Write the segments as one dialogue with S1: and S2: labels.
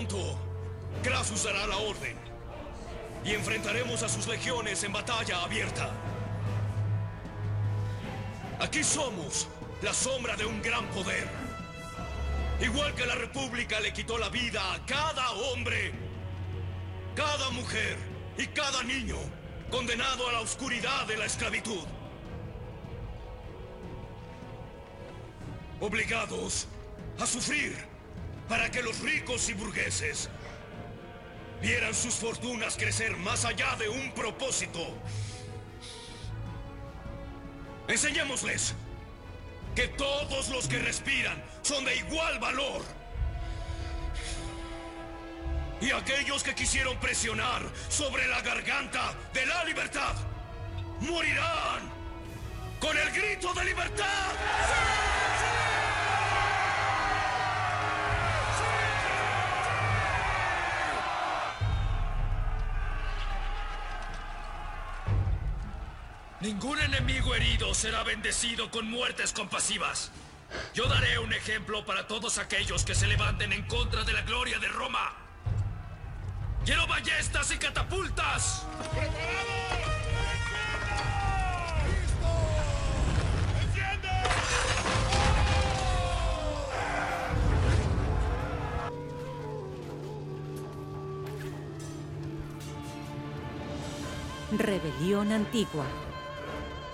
S1: Pronto, Crassus dará la orden y enfrentaremos a sus legiones en batalla abierta. Aquí somos la sombra de un gran poder. Igual que la República le quitó la vida a cada hombre, cada mujer y cada niño condenado a la oscuridad de la esclavitud. Obligados a sufrir para que los ricos y burgueses vieran sus fortunas crecer más allá de un propósito. Enseñémosles que todos los que respiran son de igual valor. Y aquellos que quisieron presionar sobre la garganta de la libertad morirán con el grito de libertad. Ningún enemigo herido será bendecido con muertes compasivas. Yo daré un ejemplo para todos aquellos que se levanten en contra de la gloria de Roma. ¡Quiero ballestas y catapultas!
S2: Rebelión Antigua.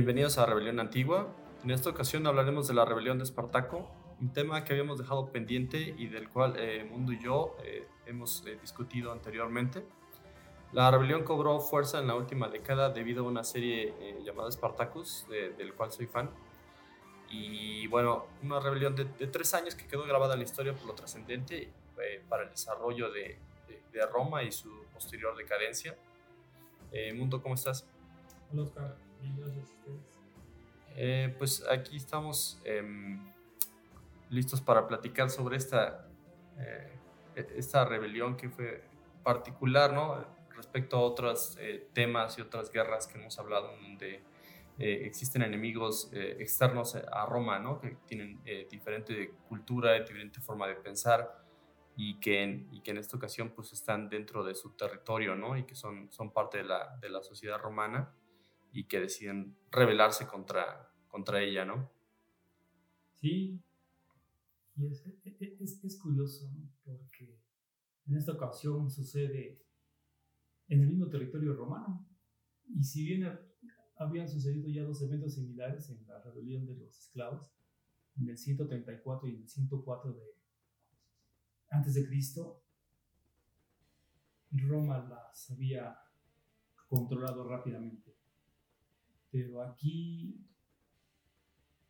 S3: Bienvenidos a Rebelión Antigua. En esta ocasión hablaremos de la rebelión de Espartaco, un tema que habíamos dejado pendiente y del cual eh, Mundo y yo eh, hemos eh, discutido anteriormente. La rebelión cobró fuerza en la última década debido a una serie llamada Spartacus, del cual soy fan. Y bueno, una rebelión de, tres años que quedó grabada en la historia por lo trascendente para el desarrollo de, de, Roma y su posterior decadencia. Mundo, ¿cómo estás?
S4: Hola, Oscar. Gracias
S3: eh, pues aquí estamos em, listos para platicar sobre esta, eh, esta rebelión que fue particular, ¿no? Respecto a otros eh, temas y otras guerras que hemos hablado, donde existen enemigos externos a Roma, ¿no? Que tienen diferente cultura, diferente forma de pensar y que, en, y que en esta ocasión pues están dentro de su territorio, ¿no? Y que son, son parte de la, de la sociedad romana y que deciden rebelarse contra, contra ella, ¿no?
S4: Sí, y es, es, curioso, ¿no? porque en esta ocasión sucede en el mismo territorio romano. Y si bien habían sucedido ya dos eventos similares en la rebelión de los esclavos, en el 134 y en el 104 de antes de Cristo, Roma las había controlado rápidamente. Pero aquí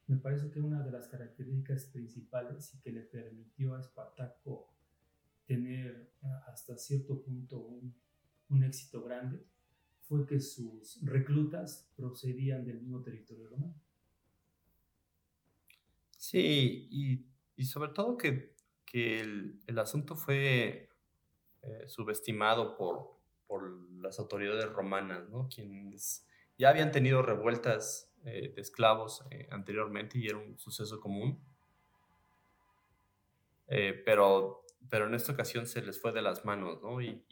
S4: me parece que una de las características principales y que le permitió a Espartaco tener eh, hasta cierto punto un, un éxito grande fue que sus reclutas procedían del mismo territorio romano.
S3: Sí, y, y sobre todo que, que el, el, asunto fue eh, subestimado por, por las autoridades romanas, ¿no? Quienes ya habían tenido revueltas eh, de esclavos eh, anteriormente y era un suceso común. Eh, pero, pero en esta ocasión se les fue de las manos, ¿no? Y,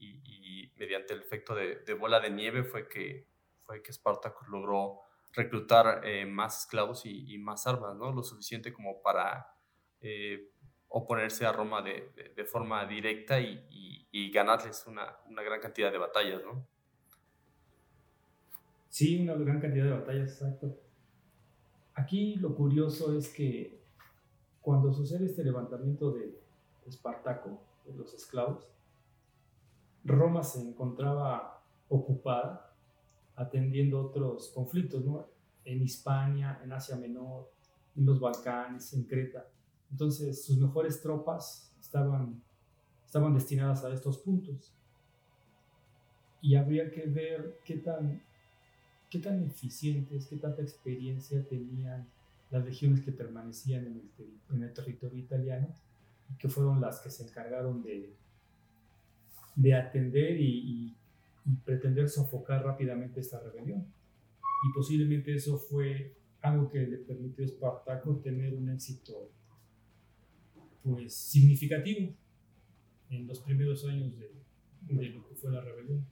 S3: mediante el efecto de, bola de nieve fue que, fue que Spartacus logró reclutar más esclavos y, más armas, ¿no? Lo suficiente como para oponerse a Roma de, de forma directa y, ganarles una, una gran cantidad de batallas, ¿no?
S4: Sí, una gran cantidad de batallas, exacto. Aquí lo curioso es que cuando sucede este levantamiento de Espartaco, de los esclavos, Roma se encontraba ocupada atendiendo otros conflictos, ¿no? En Hispania, en Asia Menor, en los Balcanes, en Creta. Entonces, sus mejores tropas estaban, estaban destinadas a estos puntos. Y habría que ver qué tan, qué tan eficientes, qué tanta experiencia tenían las regiones que permanecían en el, en el territorio italiano y que fueron las que se encargaron de, de atender y, pretender sofocar rápidamente esta rebelión. Y posiblemente eso fue algo que le permitió a Espartaco tener un éxito pues significativo en los primeros años de, de lo que fue la rebelión.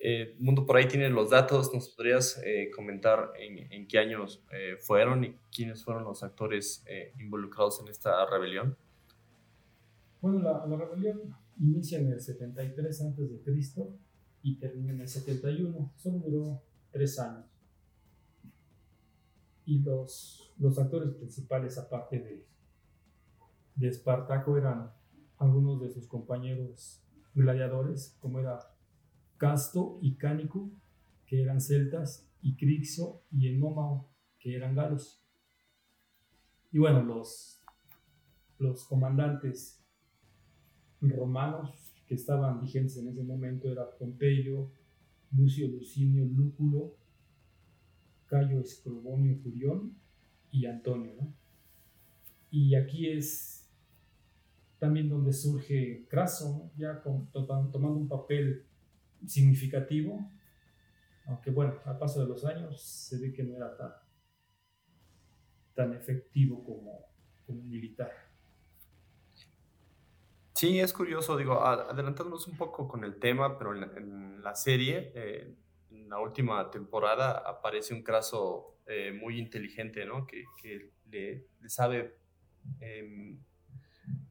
S3: Eh, Mundo, por ahí tiene los datos. ¿Nos podrías eh, comentar en, qué años eh, fueron y quiénes fueron los actores involucrados en esta rebelión?
S4: Bueno, la, la, rebelión inicia en el 73 a.C. y termina en el 71. Solo duró tres años. Y los, los actores principales, aparte de, de Espartaco, eran algunos de sus compañeros gladiadores, como era Casto y Cánico, que eran celtas, y Crixo y Enómao, que eran galos. Y bueno, los, los comandantes romanos que estaban vigentes en ese momento eran Pompeyo, Lucio Lucinio Lúculo, Cayo Escrobonio Curión y Antonio. Y aquí es también donde surge Craso, ya tomando un papel significativo, aunque bueno, al paso de los años se ve que no era tan, tan efectivo como, como militar.
S3: Sí, es curioso, digo, adelantándonos un poco con el tema, pero en la, serie, eh, en la última temporada, aparece un Craso eh, muy inteligente, ¿no? Que, que le, sabe em,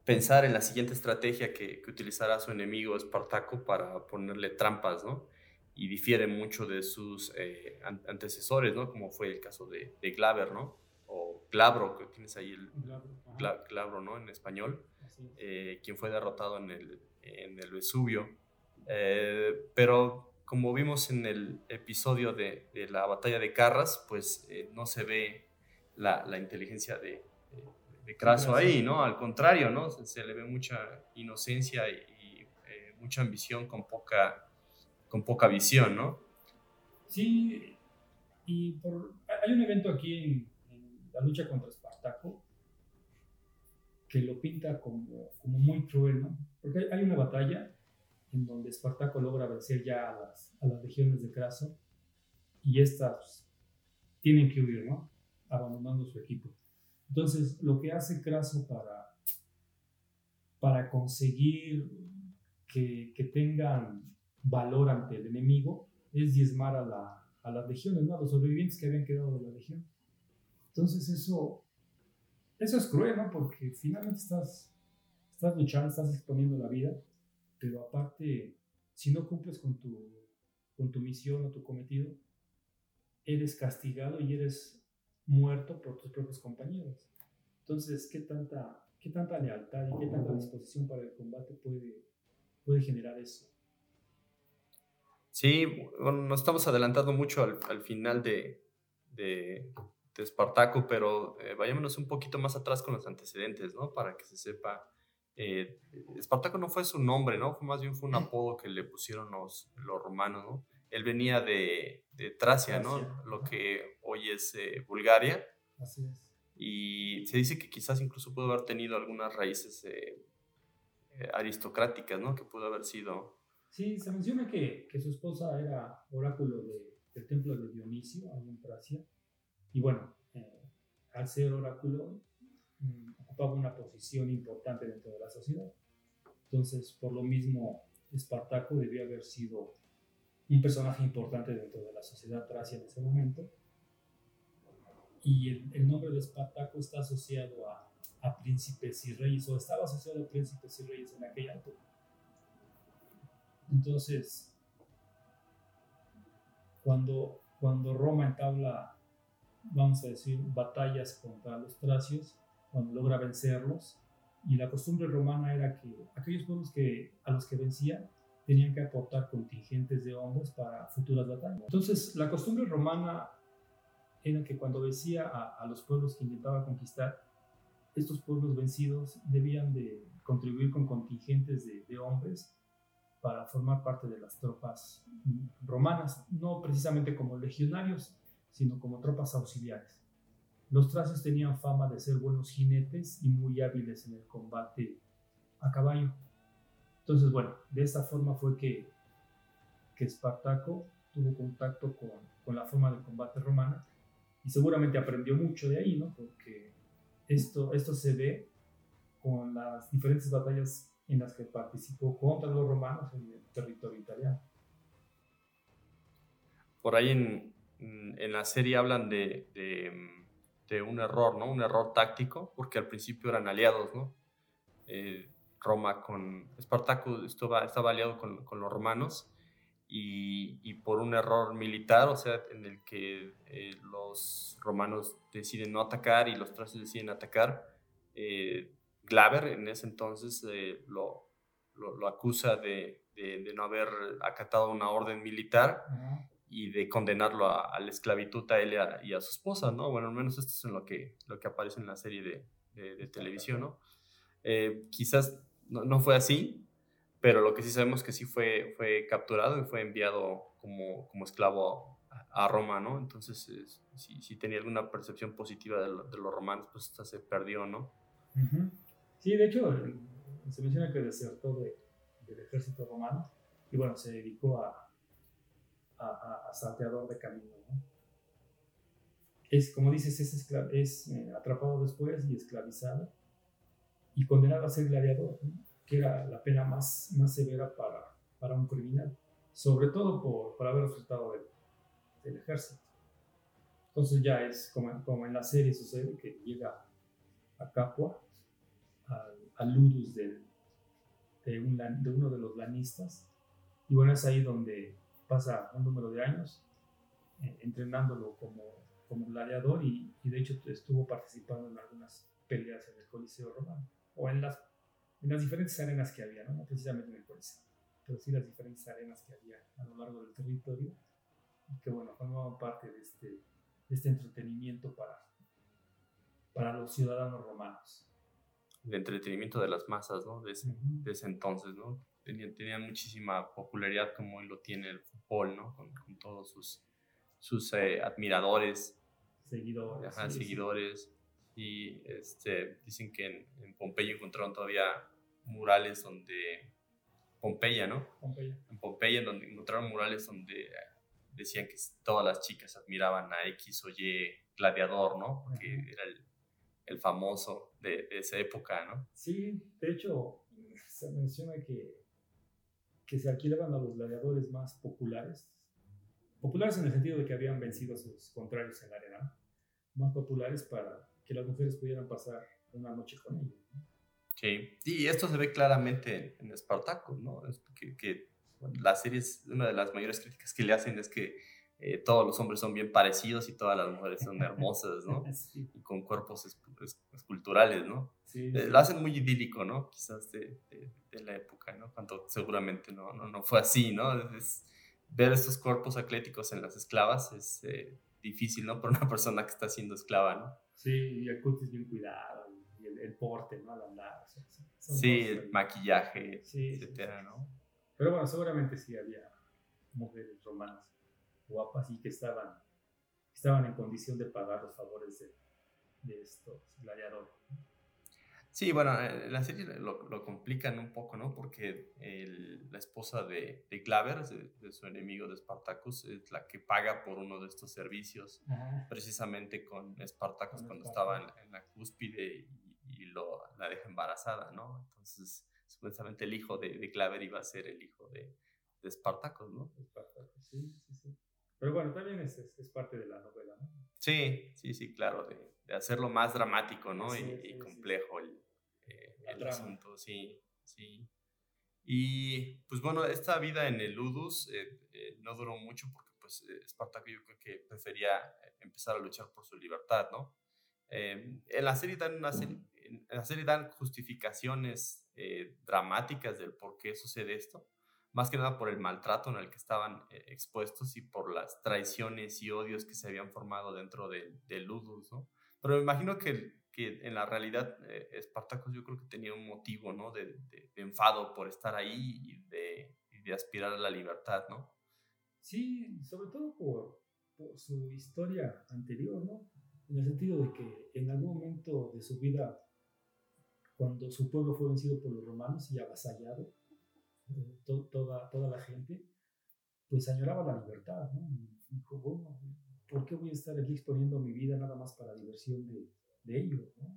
S3: pensar en la siguiente estrategia que, que, utilizará su enemigo Espartaco para ponerle trampas, ¿no? Y difiere mucho de sus eh, antecesores, ¿no? Como fue el caso de, de, Glaber, ¿no? O Glabro, que tienes ahí el Glabro, ¿no? En español, eh, quien fue derrotado en el, en el Vesubio. Eh, pero como vimos en el episodio de, de la batalla de Carras, pues no se ve la, la inteligencia de, de Craso ahí, ¿no? Al contrario, ¿no? Se, le ve mucha inocencia y, eh, mucha ambición con poca, con poca visión, ¿no?
S4: Sí, y por, hay un evento aquí en, la lucha contra Espartaco que lo pinta como, como muy cruel, ¿no? Porque hay, una batalla en donde Espartaco logra vencer ya a las, a las legiones de Craso y estas tienen que huir, ¿no? Abandonando su equipo. Entonces, lo que hace Craso para, para conseguir que, que tengan valor ante el enemigo es diezmar a, la, a las legiones, ¿no? a los sobrevivientes que habían quedado de la legión. Entonces, eso, eso es cruel, ¿no? Porque finalmente estás, estás luchando, estás exponiendo la vida, pero aparte, si no cumples con tu, con tu misión o tu cometido, eres castigado y eres muerto por tus propios compañeros. Entonces, ¿qué tanta, qué tanta lealtad y qué tanta disposición para el combate puede, puede generar eso?
S3: Sí, bueno, nos estamos adelantando mucho al, al final de, de, de, Espartaco, pero eh, vayámonos un poquito más atrás con los antecedentes, ¿no? Para que se sepa. Eh, Espartaco no fue su nombre, ¿no? Más bien fue un apodo que le pusieron los, los romanos, ¿no? Él venía de, de Tracia, ¿no? Lo que hoy es eh, Bulgaria.
S4: Así es.
S3: Y se dice que quizás incluso pudo haber tenido algunas raíces eh, eh, aristocráticas, ¿no? Que pudo haber sido...
S4: Sí, se menciona que, que su esposa era oráculo de, del templo de Dionisio, ahí en Tracia. Y bueno, al ser oráculo, mm, ocupaba una posición importante dentro de la sociedad. Entonces, por lo mismo, Espartaco debió haber sido un personaje importante dentro de la sociedad tracia en ese momento. Y el, nombre de Espartaco está asociado a, príncipes y reyes, o estaba asociado a príncipes y reyes en aquella época. Entonces, cuando, cuando Roma entabla, vamos a decir, batallas contra los tracios, cuando logra vencerlos, y la costumbre romana era que aquellos pueblos que, a los que vencía tenían que aportar contingentes de hombres para futuras batallas. Entonces, la costumbre romana era que cuando decía a, los pueblos que intentaba conquistar, estos pueblos vencidos debían de contribuir con contingentes de, de hombres para formar parte de las tropas romanas, no precisamente como legionarios, sino como tropas auxiliares. Los tracios tenían fama de ser buenos jinetes y muy hábiles en el combate a caballo. Entonces, bueno, de esta forma fue que, que Espartaco tuvo contacto con, con la forma de combate romana y seguramente aprendió mucho de ahí, ¿no? Porque esto, esto se ve con las diferentes batallas en las que participó contra los romanos en el territorio italiano.
S3: Por ahí en, en la serie hablan de, de, un error, ¿no? Un error táctico, porque al principio eran aliados, ¿no? Eh, Roma con Espartaco estaba, estaba aliado con, con los romanos y, y, por un error militar, o sea, en el que eh, los romanos deciden no atacar y los tracios deciden atacar, eh, Glaber en ese entonces lo, lo, acusa de, de, no haber acatado una orden militar y de condenarlo a, la esclavitud a él y a, su esposa, ¿no? Bueno, al menos esto es en lo que, lo que aparece en la serie de, de, televisión, ¿no? Eh, quizás no, no, fue así, pero lo que sí sabemos que sí fue, fue capturado y fue enviado como, como esclavo a, Roma, ¿no? Entonces, si, si, tenía alguna percepción positiva de, los romanos, pues esta se perdió, ¿no?
S4: Sí, de hecho, se menciona que desertó del ejército romano y bueno, se dedicó a, a, salteador de camino. Es, como dices, es, es eh, atrapado después y esclavizado y condenado a ser gladiador, que era la pena más, más severa para, para un criminal, sobre todo por, por haber resultado del, del, ejército. Entonces ya es como, como, en la serie sucede que llega a Capua, al, ludus de, un, de uno de los lanistas, y bueno, es ahí donde pasa un número de años eh, entrenándolo como, como gladiador y, y, de hecho estuvo participando en algunas peleas en el Coliseo Romano o en las, en las diferentes arenas que había, ¿no? precisamente en el Coliseo, pero sí las diferentes arenas que había a lo largo del territorio y que bueno, formaban parte de este, de este entretenimiento para, para los ciudadanos romanos.
S3: El entretenimiento de las masas, ¿no? De ese, de ese entonces, ¿no? Tenían, muchísima popularidad como hoy lo tiene el fútbol, ¿no? Con, todos sus, sus eh, admiradores.
S4: Seguidores.
S3: seguidores. Y este, dicen que en, Pompeya encontraron todavía murales donde... Pompeya, ¿no?
S4: Pompeya.
S3: En Pompeya, donde encontraron murales donde decían que todas las chicas admiraban a X o Y gladiador, ¿no? Porque era el, el famoso de, de, esa época, ¿no?
S4: Sí, de hecho, se menciona que que se alquilaban a los gladiadores más populares, populares en el sentido de que habían vencido a sus contrarios en la arena, más populares para que las mujeres pudieran pasar una noche con ellos.
S3: Sí, y esto se ve claramente en Espartaco, ¿no? que, que la serie es una de las mayores críticas que le hacen es que eh, todos los hombres son bien parecidos y todas las mujeres son hermosas, ¿no? Y con cuerpos esculturales, ¿no? Sí, eh, Lo hacen muy idílico, ¿no? Quizás de, de, la época, ¿no? Cuando seguramente no, no, no fue así, ¿no? ver estos cuerpos atléticos en las esclavas es eh, difícil, ¿no? Para una persona que está siendo esclava, ¿no?
S4: Sí, y el cutis bien cuidado, y el, porte, ¿no? Al andar.
S3: sí, el maquillaje, etcétera, ¿no?
S4: Pero bueno, seguramente sí había mujeres romanas guapas y que estaban, estaban en condición de pagar los favores de, de estos gladiadores.
S3: Sí, bueno, eh, la serie lo, lo, complican un poco, ¿no? Porque la esposa de, de Glaver, de, su enemigo de Spartacus, es la que paga por uno de estos servicios, precisamente con Spartacus cuando estaba en, la cúspide y, lo, la deja embarazada, ¿no? Entonces, supuestamente el hijo de, de Glaver iba a ser el hijo de, de Spartacus, ¿no?
S4: Spartacus, sí, sí, sí. Pero bueno, también es, es, parte de la novela, ¿no?
S3: Sí, sí, sí, claro, de, de hacerlo más dramático, ¿no? y, complejo el, eh, el asunto, sí, sí. Y pues bueno, esta vida en el Ludus eh, eh, no duró mucho porque pues Espartaco yo creo que prefería empezar a luchar por su libertad, ¿no? en la serie dan una serie, en la serie dan justificaciones dramáticas del por qué sucede esto, más que nada por el maltrato en el que estaban eh, expuestos y por las traiciones y odios que se habían formado dentro de, de Ludus, ¿no? Pero me imagino que, que en la realidad eh, yo creo que tenía un motivo, ¿no? De, de, enfado por estar ahí y de, y de, aspirar a la libertad, ¿no?
S4: Sí, sobre todo por, por su historia anterior, ¿no? En el sentido de que en algún momento de su vida, cuando su pueblo fue vencido por los romanos y avasallado, eh, to, toda, toda la gente, pues añoraba la libertad, ¿no? Y dijo, bueno, ¿por qué voy a estar aquí exponiendo mi vida nada más para diversión de, de ellos? ¿no?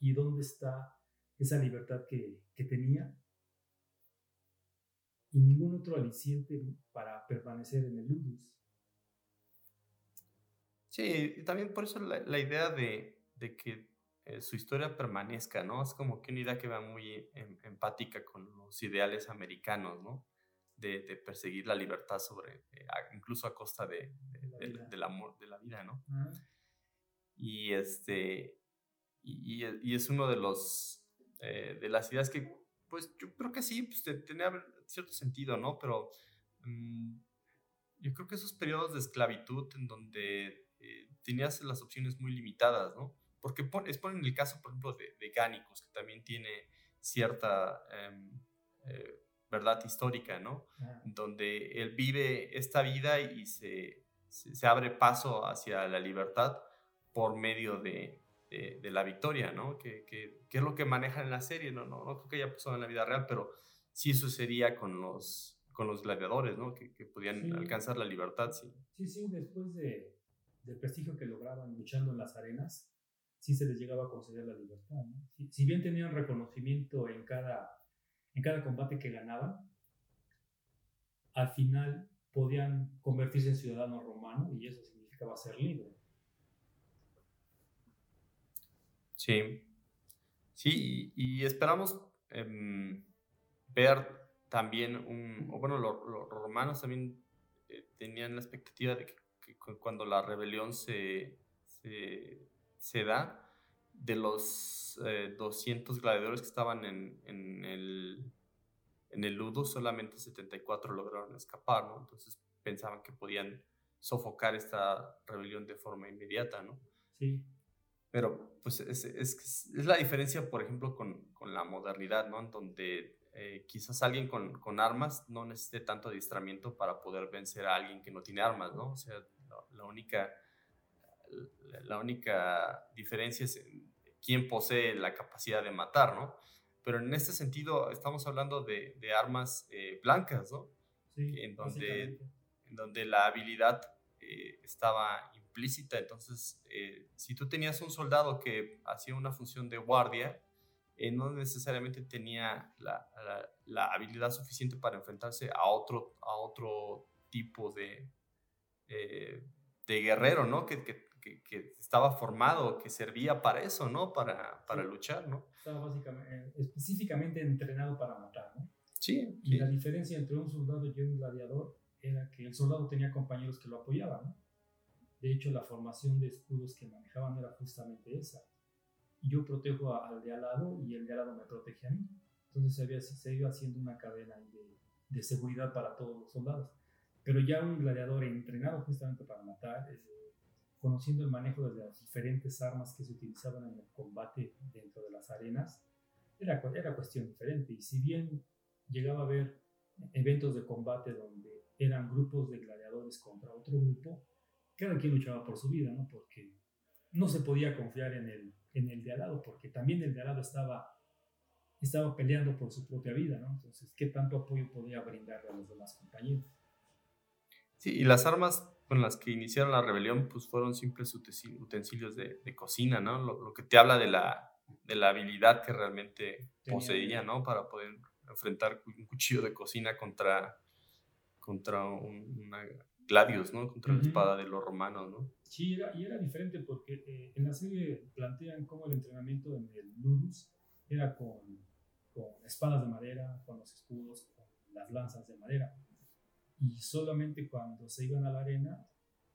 S4: ¿Y dónde está esa libertad que, que tenía? Y ningún otro aliciente para permanecer en el ludus.
S3: Sí, y también por eso la, la idea de, de que eh, su historia permanezca, ¿no? Es como que una idea que va muy em, empática con los ideales americanos, ¿no? De, de perseguir la libertad sobre, eh, incluso a costa de, de, de, del amor, de la vida, ¿no? Uh -huh. Y este, y, y, es uno de los, eh, de las ideas que, pues yo creo que sí, pues tenía cierto sentido, ¿no? Pero um, yo creo que esos periodos de esclavitud en donde eh, tenías las opciones muy limitadas, ¿no? Porque pon, ponen el caso, por ejemplo, de, de Gánicos, que también tiene cierta eh, eh, verdad histórica, ¿no? Ah. Donde él vive esta vida y se, se, se, abre paso hacia la libertad por medio de, de, de la victoria, ¿no? Que, que, que, es lo que manejan en la serie, ¿no? No, no creo que haya pasado en la vida real, pero sí sucedía con los, con los gladiadores, ¿no? Que, que podían sí. alcanzar la libertad, sí.
S4: Sí, sí, después de, del prestigio que lograban luchando en las arenas, sí se les llegaba a conceder la libertad. ¿no? Si, si, bien tenían reconocimiento en cada, en cada combate que ganaban, al final podían convertirse en ciudadanos romanos y eso significaba ser libre.
S3: Sí, sí, y, esperamos eh, ver también un, o bueno, los, romanos también eh, tenían la expectativa de que, cuando la rebelión se, se se da de los eh, 200 gladiadores que estaban en, en, el, en el Ludo, solamente 74 lograron escapar, ¿no? Entonces pensaban que podían sofocar esta rebelión de forma inmediata, ¿no?
S4: Sí.
S3: Pero pues es, es, es la diferencia, por ejemplo, con, con la modernidad, ¿no? En donde eh, quizás alguien con, con, armas no necesite tanto adiestramiento para poder vencer a alguien que no tiene armas, ¿no? O sea, la, la única la única diferencia es quién posee la capacidad de matar, ¿no? Pero en este sentido estamos hablando de, de armas eh, blancas, ¿no?
S4: Sí,
S3: en, donde, en donde la habilidad eh, estaba Entonces, eh, si tú tenías un soldado que hacía una función de guardia, eh, no necesariamente tenía la, la, la, habilidad suficiente para enfrentarse a otro, a otro tipo de, eh, de guerrero, ¿no? Que, que, que, que, estaba formado, que servía para eso, ¿no? Para, para sí. luchar, ¿no?
S4: Estaba básicamente, eh, específicamente entrenado para matar, ¿no?
S3: Sí.
S4: Y sí. la diferencia entre un soldado y un gladiador era que el soldado tenía compañeros que lo apoyaban, ¿no? De hecho, la formación de escudos que manejaban era justamente esa. Yo protejo al de al lado y el de al lado me protege a mí. Entonces se, había, se iba haciendo una cadena de, de seguridad para todos los soldados. Pero ya un gladiador entrenado justamente para matar, eh, conociendo el manejo de las diferentes armas que se utilizaban en el combate dentro de las arenas, era, era cuestión diferente. Y si bien llegaba a haber eventos de combate donde eran grupos de gladiadores contra otro grupo, cada quien luchaba por su vida, ¿no? Porque no se podía confiar en el, en el de al lado, porque también el de al lado estaba, estaba peleando por su propia vida, ¿no? Entonces, ¿qué tanto apoyo podía brindarle a los demás compañeros?
S3: Sí, y las armas con las que iniciaron la rebelión, pues fueron simples utensilios de, de cocina, ¿no? Lo, lo, que te habla de la, de la habilidad que realmente Tenía poseía, ¿no? Para poder enfrentar un cuchillo de cocina contra, contra un, una gladius, ¿no? Contra uh -huh. la espada de los romanos, ¿no?
S4: Sí, era, y era diferente porque eh, en la serie plantean cómo el entrenamiento en el Ludus era con, con espadas de madera, con los escudos, con las lanzas de madera y solamente cuando se iban a la arena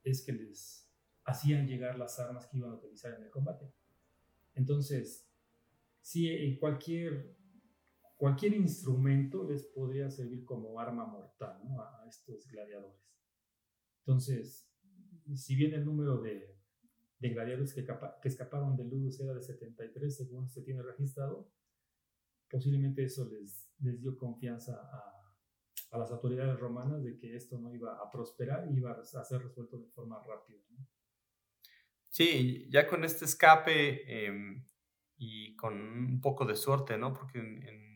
S4: es que les hacían llegar las armas que iban a utilizar en el combate. Entonces, sí, cualquier, cualquier instrumento les podría servir como arma mortal a, estos gladiadores. Entonces, si bien el número de, gladiadores que, que, escaparon de Ludus era de 73, según se tiene registrado, posiblemente eso les, les dio confianza a, las autoridades romanas de que esto no iba a prosperar y iba a ser resuelto de forma rápida.
S3: Sí, ya con este escape em, y con un poco de suerte, ¿no? Porque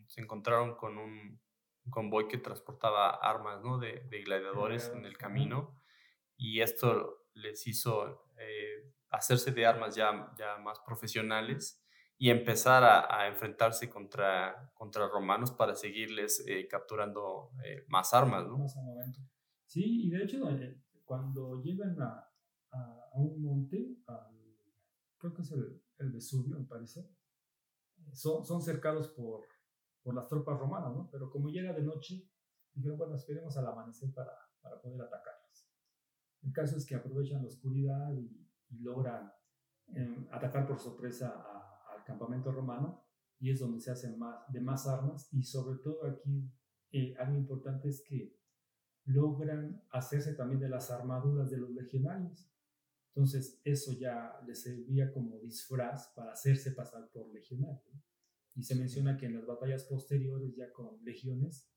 S3: se encontraron con un, convoy que transportaba armas, ¿no? De, gladiadores en el camino y esto les hizo eh, hacerse de armas ya, ya más profesionales y empezar a, enfrentarse contra, contra romanos para seguirles eh, capturando eh, más armas, ¿no?
S4: Sí, y de hecho, cuando llegan a, a, un monte, creo que es el, el Vesubio, me parece, son, son cercados por, por las tropas romanas, ¿no? Pero como llega de noche, dijeron, bueno, esperemos al amanecer para, para poder atacarlos. El caso es que aprovechan la oscuridad y, logran em, atacar por sorpresa al campamento romano y es donde se hacen más, de más armas y sobre todo aquí eh, algo importante es que logran hacerse también de las armaduras de los legionarios. Entonces eso ya les servía como disfraz para hacerse pasar por legionario. Y se menciona que en las batallas posteriores, ya con legiones,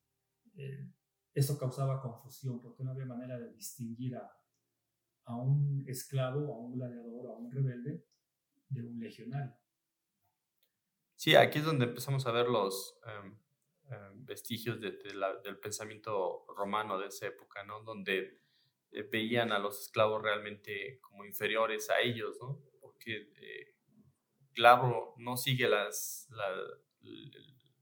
S4: eh, eso causaba confusión porque no había manera de distinguir a, a un esclavo, a un gladiador, a un rebelde de un legionario.
S3: Sí, aquí es donde empezamos a ver los em, em, vestigios de, del pensamiento romano de esa época, ¿no? Donde eh, veían a los esclavos realmente como inferiores a ellos, ¿no? Porque eh, Glabro no sigue las, la,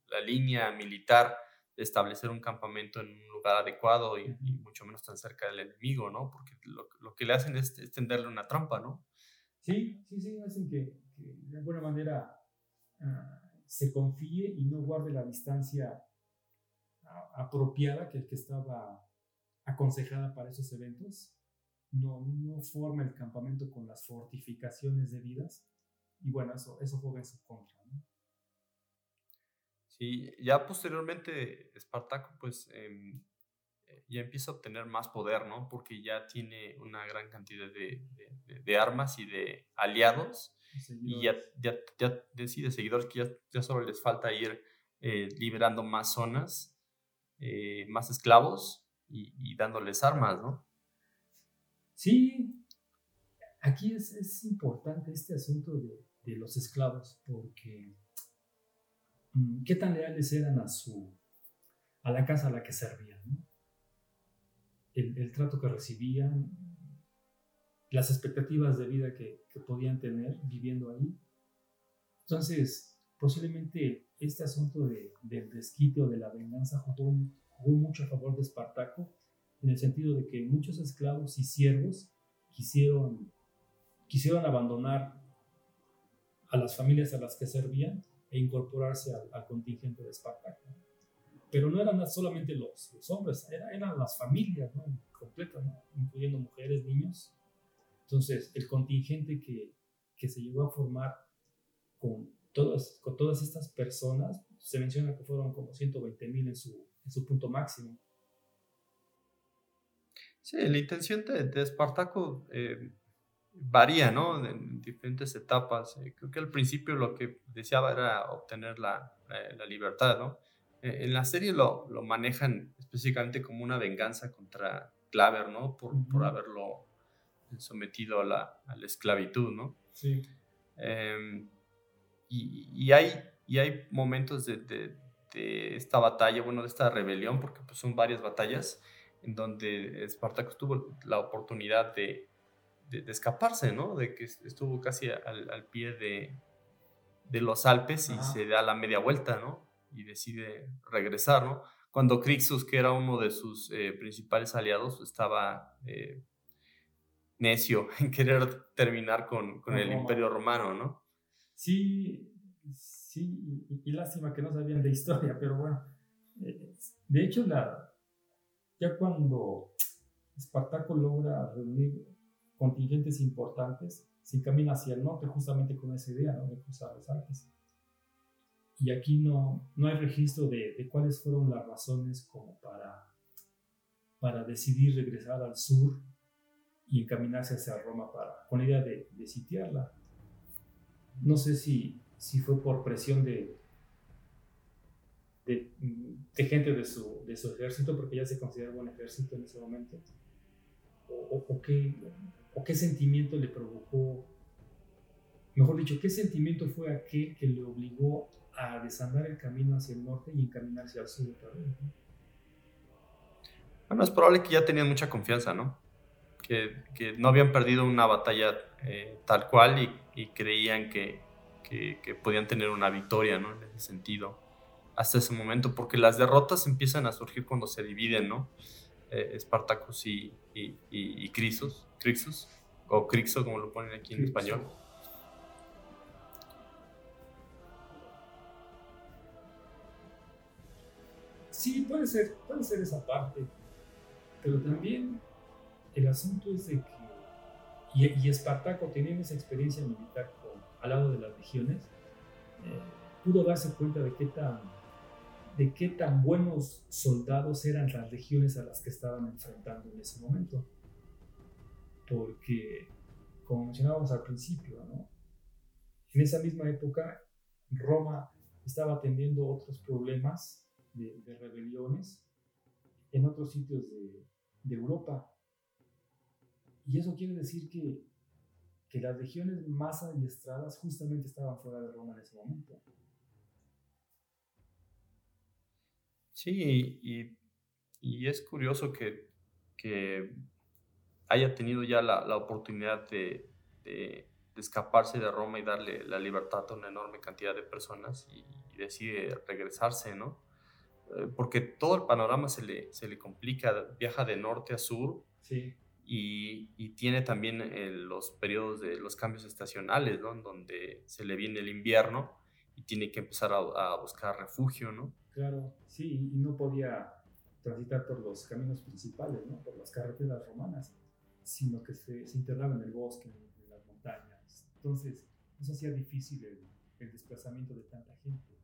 S3: la, línea militar establecer un campamento en un lugar adecuado y, mucho menos tan cerca del enemigo, ¿no? Porque lo, lo que le hacen es, tenderle una trampa, ¿no?
S4: Sí, sí, sí, hacen que, de alguna manera ah, se confíe y no guarde la distancia ah, apropiada que el que estaba aconsejada para esos eventos, no, no forma el campamento con las fortificaciones debidas y bueno, eso, eso juega en su contra.
S3: Sí, ya posteriormente Espartaco pues em, eh, ya empieza a obtener más poder, ¿no? Porque ya tiene una gran cantidad de, de, armas y de aliados y ya, ya, ya decide seguidores que ya, ya solo les falta ir eh, liberando más zonas, eh, más esclavos y, dándoles armas, ¿no?
S4: Sí, aquí es, es importante este asunto de, de, los esclavos, porque qué tan leales eran a su a la casa a la que servían, el, el, trato que recibían, las expectativas de vida que, que podían tener viviendo ahí. Entonces, posiblemente este asunto de, del desquite o de la venganza jugó jugó mucho a favor de Espartaco, en el sentido de que muchos esclavos y siervos quisieron, quisieron abandonar a las familias a las que servían e incorporarse al, contingente de Espartaco. Pero no eran solamente los, los hombres, eran las familias ¿no? completas, incluyendo mujeres, niños. Entonces, el contingente que, que se llegó a formar con todas, con todas estas personas, se menciona que fueron como 120 mil en su, en su punto máximo.
S3: Sí, la intención de, de Espartaco eh, varía, ¿no? En diferentes etapas. Eh, creo que al principio lo que deseaba era obtener la, la, libertad, ¿no? Eh, en la serie lo, lo, manejan específicamente como una venganza contra Claver, ¿no? Por, por haberlo sometido a la, a la, esclavitud, ¿no?
S4: Sí.
S3: Em, y, y, hay, y hay momentos de, de de esta batalla, bueno, de esta rebelión, porque pues, son varias batallas en donde Espartaco tuvo la oportunidad de, de, escaparse, ¿no? De que estuvo casi al, al pie de, de, los Alpes y se da la media vuelta, ¿no? Y decide regresar, ¿no? Cuando Crixus, que era uno de sus eh, principales aliados, estaba eh, necio en querer terminar con, con el Imperio Romano, ¿no?
S4: Sí, sí, y, lástima que no sabían de historia, pero bueno, eh, de hecho, la, ya cuando Espartaco logra reunir contingentes importantes, se encamina hacia el norte justamente con esa idea, ¿no? De cruzar los Alpes. y aquí no, no hay registro de, de, cuáles fueron las razones como para, para decidir regresar al sur y encaminarse hacia Roma para, con la idea de, de sitiarla. No sé si, si fue por presión de, de, de, gente de su, de su ejército, porque ya se considera buen ejército en ese momento, o, o, qué, o qué sentimiento le provocó, mejor dicho, qué sentimiento fue aquel que le obligó a desandar el camino hacia el norte y encaminarse al sur otra.
S3: Bueno, es probable que ya tenían mucha confianza, ¿no? Que, no habían perdido una batalla eh, tal cual y, creían que, podían tener una victoria, ¿no? En ese sentido, hasta ese momento, porque las derrotas empiezan a surgir cuando se dividen, ¿no? Eh, Espartacus y, y, y, Crisos, Crixus, o Crixo, como lo ponen aquí en Crixo. español.
S4: Sí, puede ser, puede ser esa parte, pero también el asunto es de que, y, y Espartaco teniendo esa experiencia militar con, al lado de las legiones, eh, pudo darse cuenta de qué tan de qué tan buenos soldados eran las legiones a las que estaban enfrentando en ese momento. Porque, como mencionábamos al principio, ¿no? en esa misma época Roma estaba atendiendo otros problemas de, rebeliones en otros sitios de, de, Europa. Y eso quiere decir que, que las legiones más adiestradas justamente estaban fuera de Roma en ese momento.
S3: Sí, y, y es curioso que, que, haya tenido ya la, la oportunidad de, de, de, escaparse de Roma y darle la libertad a una enorme cantidad de personas y, y decide regresarse, ¿no? Eh, porque todo el panorama se le, se le complica, viaja de norte a sur
S4: sí.
S3: y, y, tiene también eh, los periodos de los cambios estacionales, ¿no? Donde se le viene el invierno y tiene que empezar a, a buscar refugio, ¿no?
S4: Claro, sí, y no podía transitar por los caminos principales, ¿no? por las carreteras romanas, sino que se, se internaba en el bosque, en las montañas. Entonces, eso hacía difícil el, el desplazamiento de tanta gente.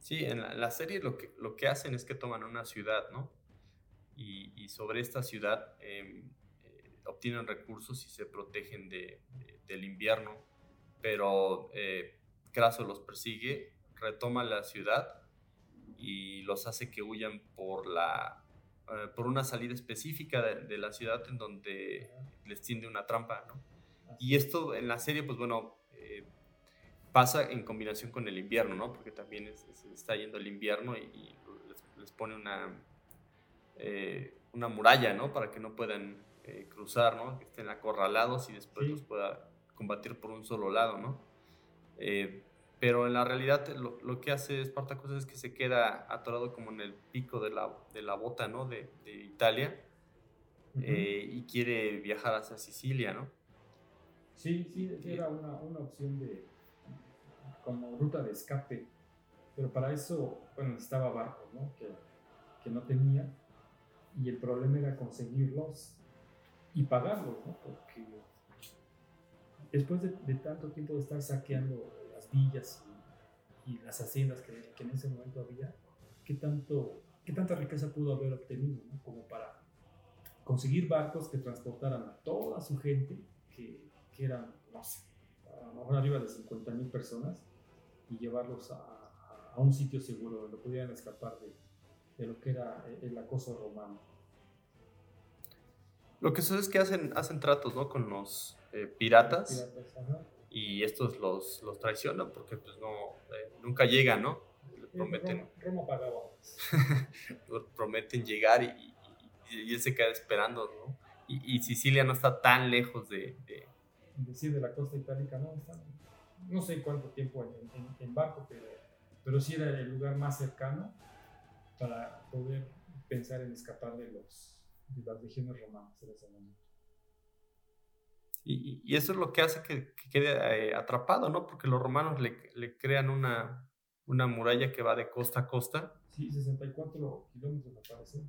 S3: Sí, en la, la, serie lo que, lo que hacen es que toman una ciudad, ¿no? Y, y sobre esta ciudad eh, eh, obtienen recursos y se protegen de, de, del invierno, pero eh, Craso los persigue, retoma la ciudad y los hace que huyan por, la, eh, por una salida específica de, de, la ciudad en donde les tiende una trampa, ¿no? Y esto en la serie, pues bueno, eh, pasa en combinación con el invierno, ¿no? Porque también es, es, está yendo el invierno y, y les, les, pone una, eh, una muralla, ¿no? Para que no puedan eh, cruzar, ¿no? Que estén acorralados y después sí. los pueda combatir por un solo lado, ¿no? Eh, pero en la realidad lo, lo, que hace Spartacus es que se queda atorado como en el pico de la, de la bota, ¿no? De, de Italia uh -huh. eh, y quiere viajar hacia Sicilia, ¿no?
S4: Sí, sí, era una, una opción de como ruta de escape, pero para eso, bueno, necesitaba barcos, ¿no? Que, que no tenía y el problema era conseguirlos y pagarlos, ¿no? Porque después de, de tanto tiempo de estar saqueando villas y, y las haciendas que, que, en ese momento había, ¿qué, tanto, qué tanta riqueza pudo haber obtenido ¿no? como para conseguir barcos que transportaran a toda su gente, que, que eran, no sé, a lo mejor arriba de 50 mil personas, y llevarlos a, a, un sitio seguro donde pudieran escapar de, de lo que era el acoso romano.
S3: Lo que sucede es que hacen, hacen tratos ¿no? con los eh, piratas. piratas y estos los, los traicionan porque pues no, eh, nunca llegan, ¿no?
S4: Prometen, Roma, pagaba.
S3: prometen llegar y, y, y, él se queda esperando, ¿no? Y, y, Sicilia no está tan lejos de... de...
S4: Decir, de la costa itálica, ¿no? Está, no sé cuánto tiempo en, en, en, barco, pero, pero sí era el lugar más cercano para poder pensar en escapar de, los, de las legiones romanas en ese momento.
S3: Y, y, eso es lo que hace que, que quede eh, atrapado, ¿no? Porque los romanos le, le, crean una, una muralla que va de costa a costa.
S4: Sí, 64 kilómetros me parece.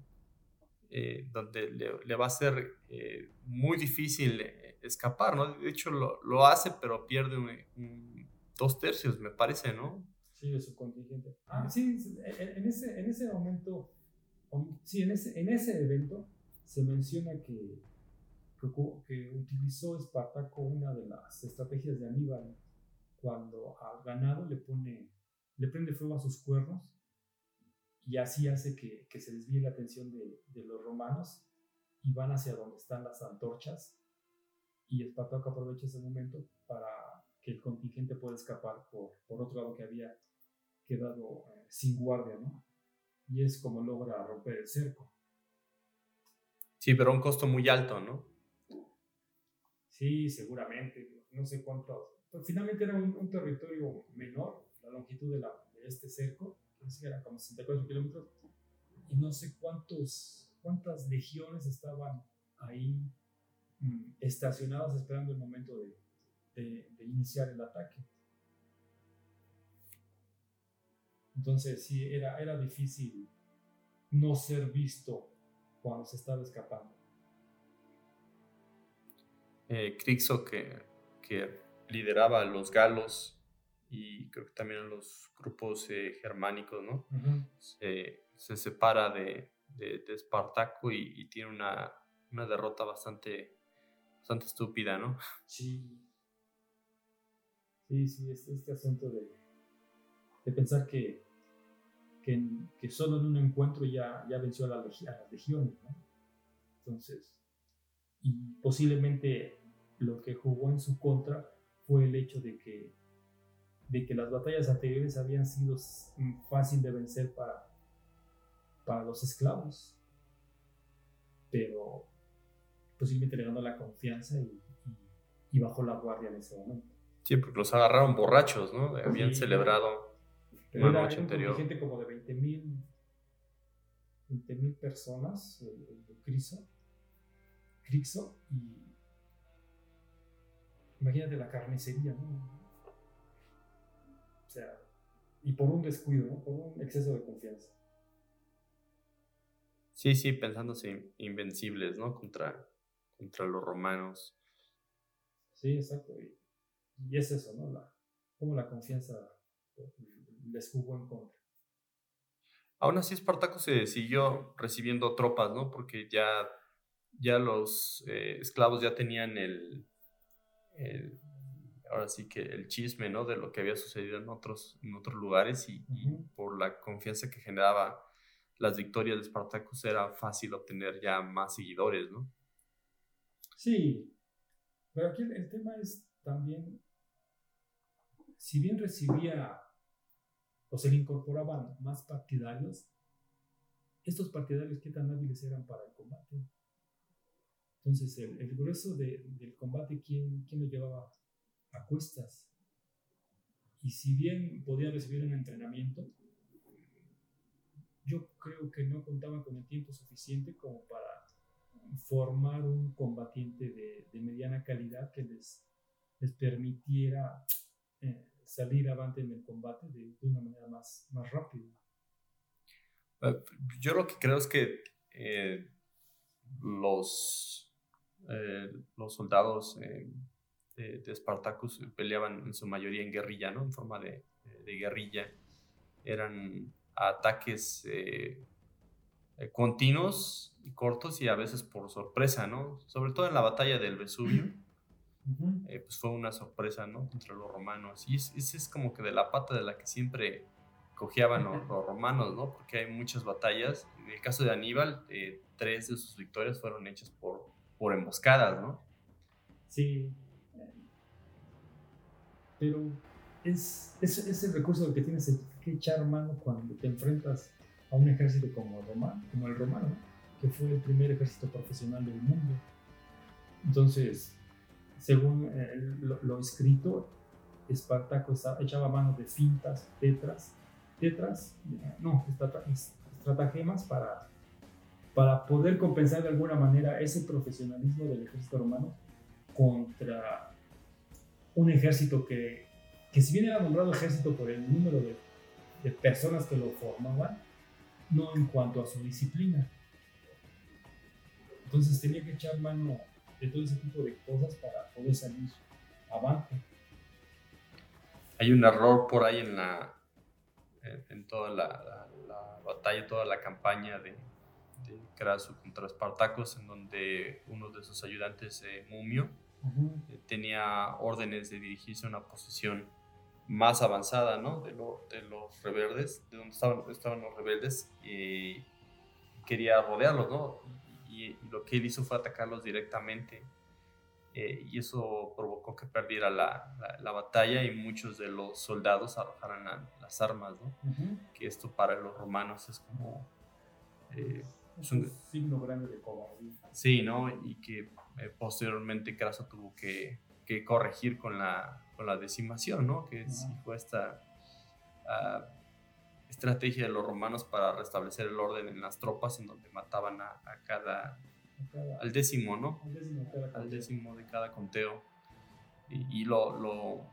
S3: Eh, donde le, le, va a ser eh, muy difícil eh, escapar, ¿no? De hecho, lo, lo hace, pero pierde un, un, dos tercios, me parece, ¿no?
S4: Sí, de su contingente. Ah, sí, en ese, en ese momento, sí, en ese, en ese evento se menciona que, que, utilizó Espartaco una de las estrategias de Aníbal cuando al ganado le pone, le prende fuego a sus cuernos y así hace que, que se desvíe la atención de, de, los romanos y van hacia donde están las antorchas y Espartaco aprovecha ese momento para que el contingente pueda escapar por, por otro lado que había quedado eh, sin guardia, ¿no? Y es como logra romper el cerco.
S3: Sí, pero a un costo muy alto, ¿no?
S4: Sí, seguramente. No sé cuánto. Pues, finalmente era un, territorio menor, la longitud de, la, este cerco, que era como 64 kilómetros, y no sé cuántos, cuántas legiones estaban ahí mm, estacionadas esperando el momento de, de, iniciar el ataque. Entonces sí, era, era difícil no ser visto cuando se estaba escapando.
S3: Eh, Crixo, que, que, lideraba a los galos y creo que también a los grupos eh, germánicos, ¿no? se, separa de, de, Espartaco y, tiene una, una, derrota bastante, bastante estúpida, ¿no?
S4: Sí. Sí, sí, este, este asunto de, de pensar que, que, que, solo en un encuentro ya, ya venció a, la, a las legiones, ¿no? Entonces, y posiblemente lo que jugó en su contra fue el hecho de que, de que las batallas anteriores habían sido fácil de vencer para, para los esclavos, pero posiblemente le ganó la confianza y, y bajó la guardia en ese momento.
S3: Sí, porque los agarraron borrachos, ¿no? Habían celebrado
S4: una noche anterior. gente como de 20 mil 20 personas, el, el Criso, Crixo, y imagínate la carnicería, ¿no? O sea, y por un descuido, ¿no? Por un exceso de confianza.
S3: Sí, sí, pensándose invencibles, ¿no? Contra, contra los romanos.
S4: Sí, exacto. Y y es eso, ¿no? La, como la confianza les jugó en contra.
S3: Aún así, Espartaco se siguió recibiendo tropas, ¿no? Porque ya, ya los eh, esclavos ya tenían el, ahora sí que el chisme, ¿no? De lo que había sucedido en otros, en otros lugares y, por la confianza que generaba las victorias de Espartaco era fácil obtener ya más seguidores, ¿no?
S4: Sí, pero aquí el tema es también si bien recibía o se le incorporaban más partidarios, estos partidarios qué tan hábiles eran para el combate. Entonces, el, grueso del combate, ¿quién, ¿quién lo llevaba a cuestas? Y si bien podían recibir un entrenamiento, yo creo que no contaban con el tiempo suficiente como para formar un combatiente de, mediana calidad que les, les permitiera eh, salir avante en el combate de, una manera más, más rápida.
S3: Eh, yo lo que creo es que eh, los, eh, los soldados de, de, Spartacus peleaban en su mayoría en guerrilla, ¿no? En forma de, de guerrilla. Eran ataques continuos y cortos y a veces por sorpresa, ¿no? Sobre todo en la batalla del Vesubio eh, pues fue una sorpresa, ¿no? Contra los romanos. Y ese es como que de la pata de la que siempre cojeaban los, romanos, ¿no? Porque hay muchas batallas. En el caso de Aníbal, eh, tres de sus victorias fueron hechas por, por emboscadas, ¿no?
S4: Sí. Pero es, es, el recurso que tienes que echar mano cuando te enfrentas a un ejército como, Roma, como el romano, que fue el primer ejército profesional del mundo. Entonces, según eh, lo, escrito, Espartaco echaba mano de fintas, tetras, tetras, no, estratagemas para, para poder compensar de alguna manera ese profesionalismo del ejército romano contra un ejército que, que si bien era nombrado ejército por el número de, de personas que lo formaban, no en cuanto a su disciplina. Entonces tenía que echar mano de todo ese tipo de cosas para poder salir abajo.
S3: Hay un error por ahí en la, en, toda la, batalla, toda la campaña de, de Craso contra Espartacos, en donde uno de sus ayudantes, eh, Mumio, eh, tenía órdenes de dirigirse a una posición más avanzada, ¿no? De, de los rebeldes, de donde estaban, estaban los rebeldes, y quería rodearlos, ¿no? Y, lo que él hizo fue atacarlos directamente. Eh, y eso provocó que perdiera la, la, batalla y muchos de los soldados arrojaran las armas, ¿no? Que esto para los romanos es como...
S4: Eh, es un signo grande de cobardía.
S3: Sí, ¿no? Y que eh, posteriormente Craso tuvo que, que, corregir con la, con la decimación, ¿no? Que fue esta uh, estrategia de los romanos para restablecer el orden en las tropas, en donde mataban a, a cada, al décimo, ¿no?
S4: Al décimo,
S3: al décimo de cada conteo. Y, y lo, lo,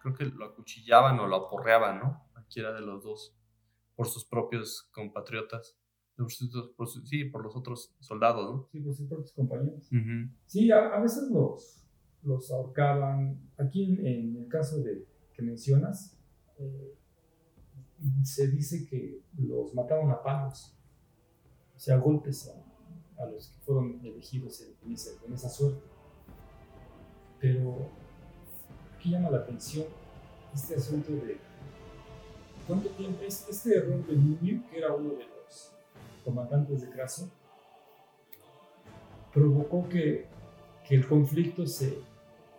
S3: creo que lo acuchillaban o lo aporreaban, ¿no? Cualquiera de los dos, por sus propios compatriotas sí, por los otros soldados, ¿no?
S4: Sí, por sus propios compañeros. Sí, a, veces los, los ahorcaban. Aquí en, el caso de, que mencionas, eh, se dice que los mataban a palos, o sea, a golpes a, los que fueron elegidos en, en esa suerte. Pero aquí llama la atención este asunto de cuánto tiempo, este, este error de niño, que era uno de comandantes de Craso, provocó que, que el conflicto se,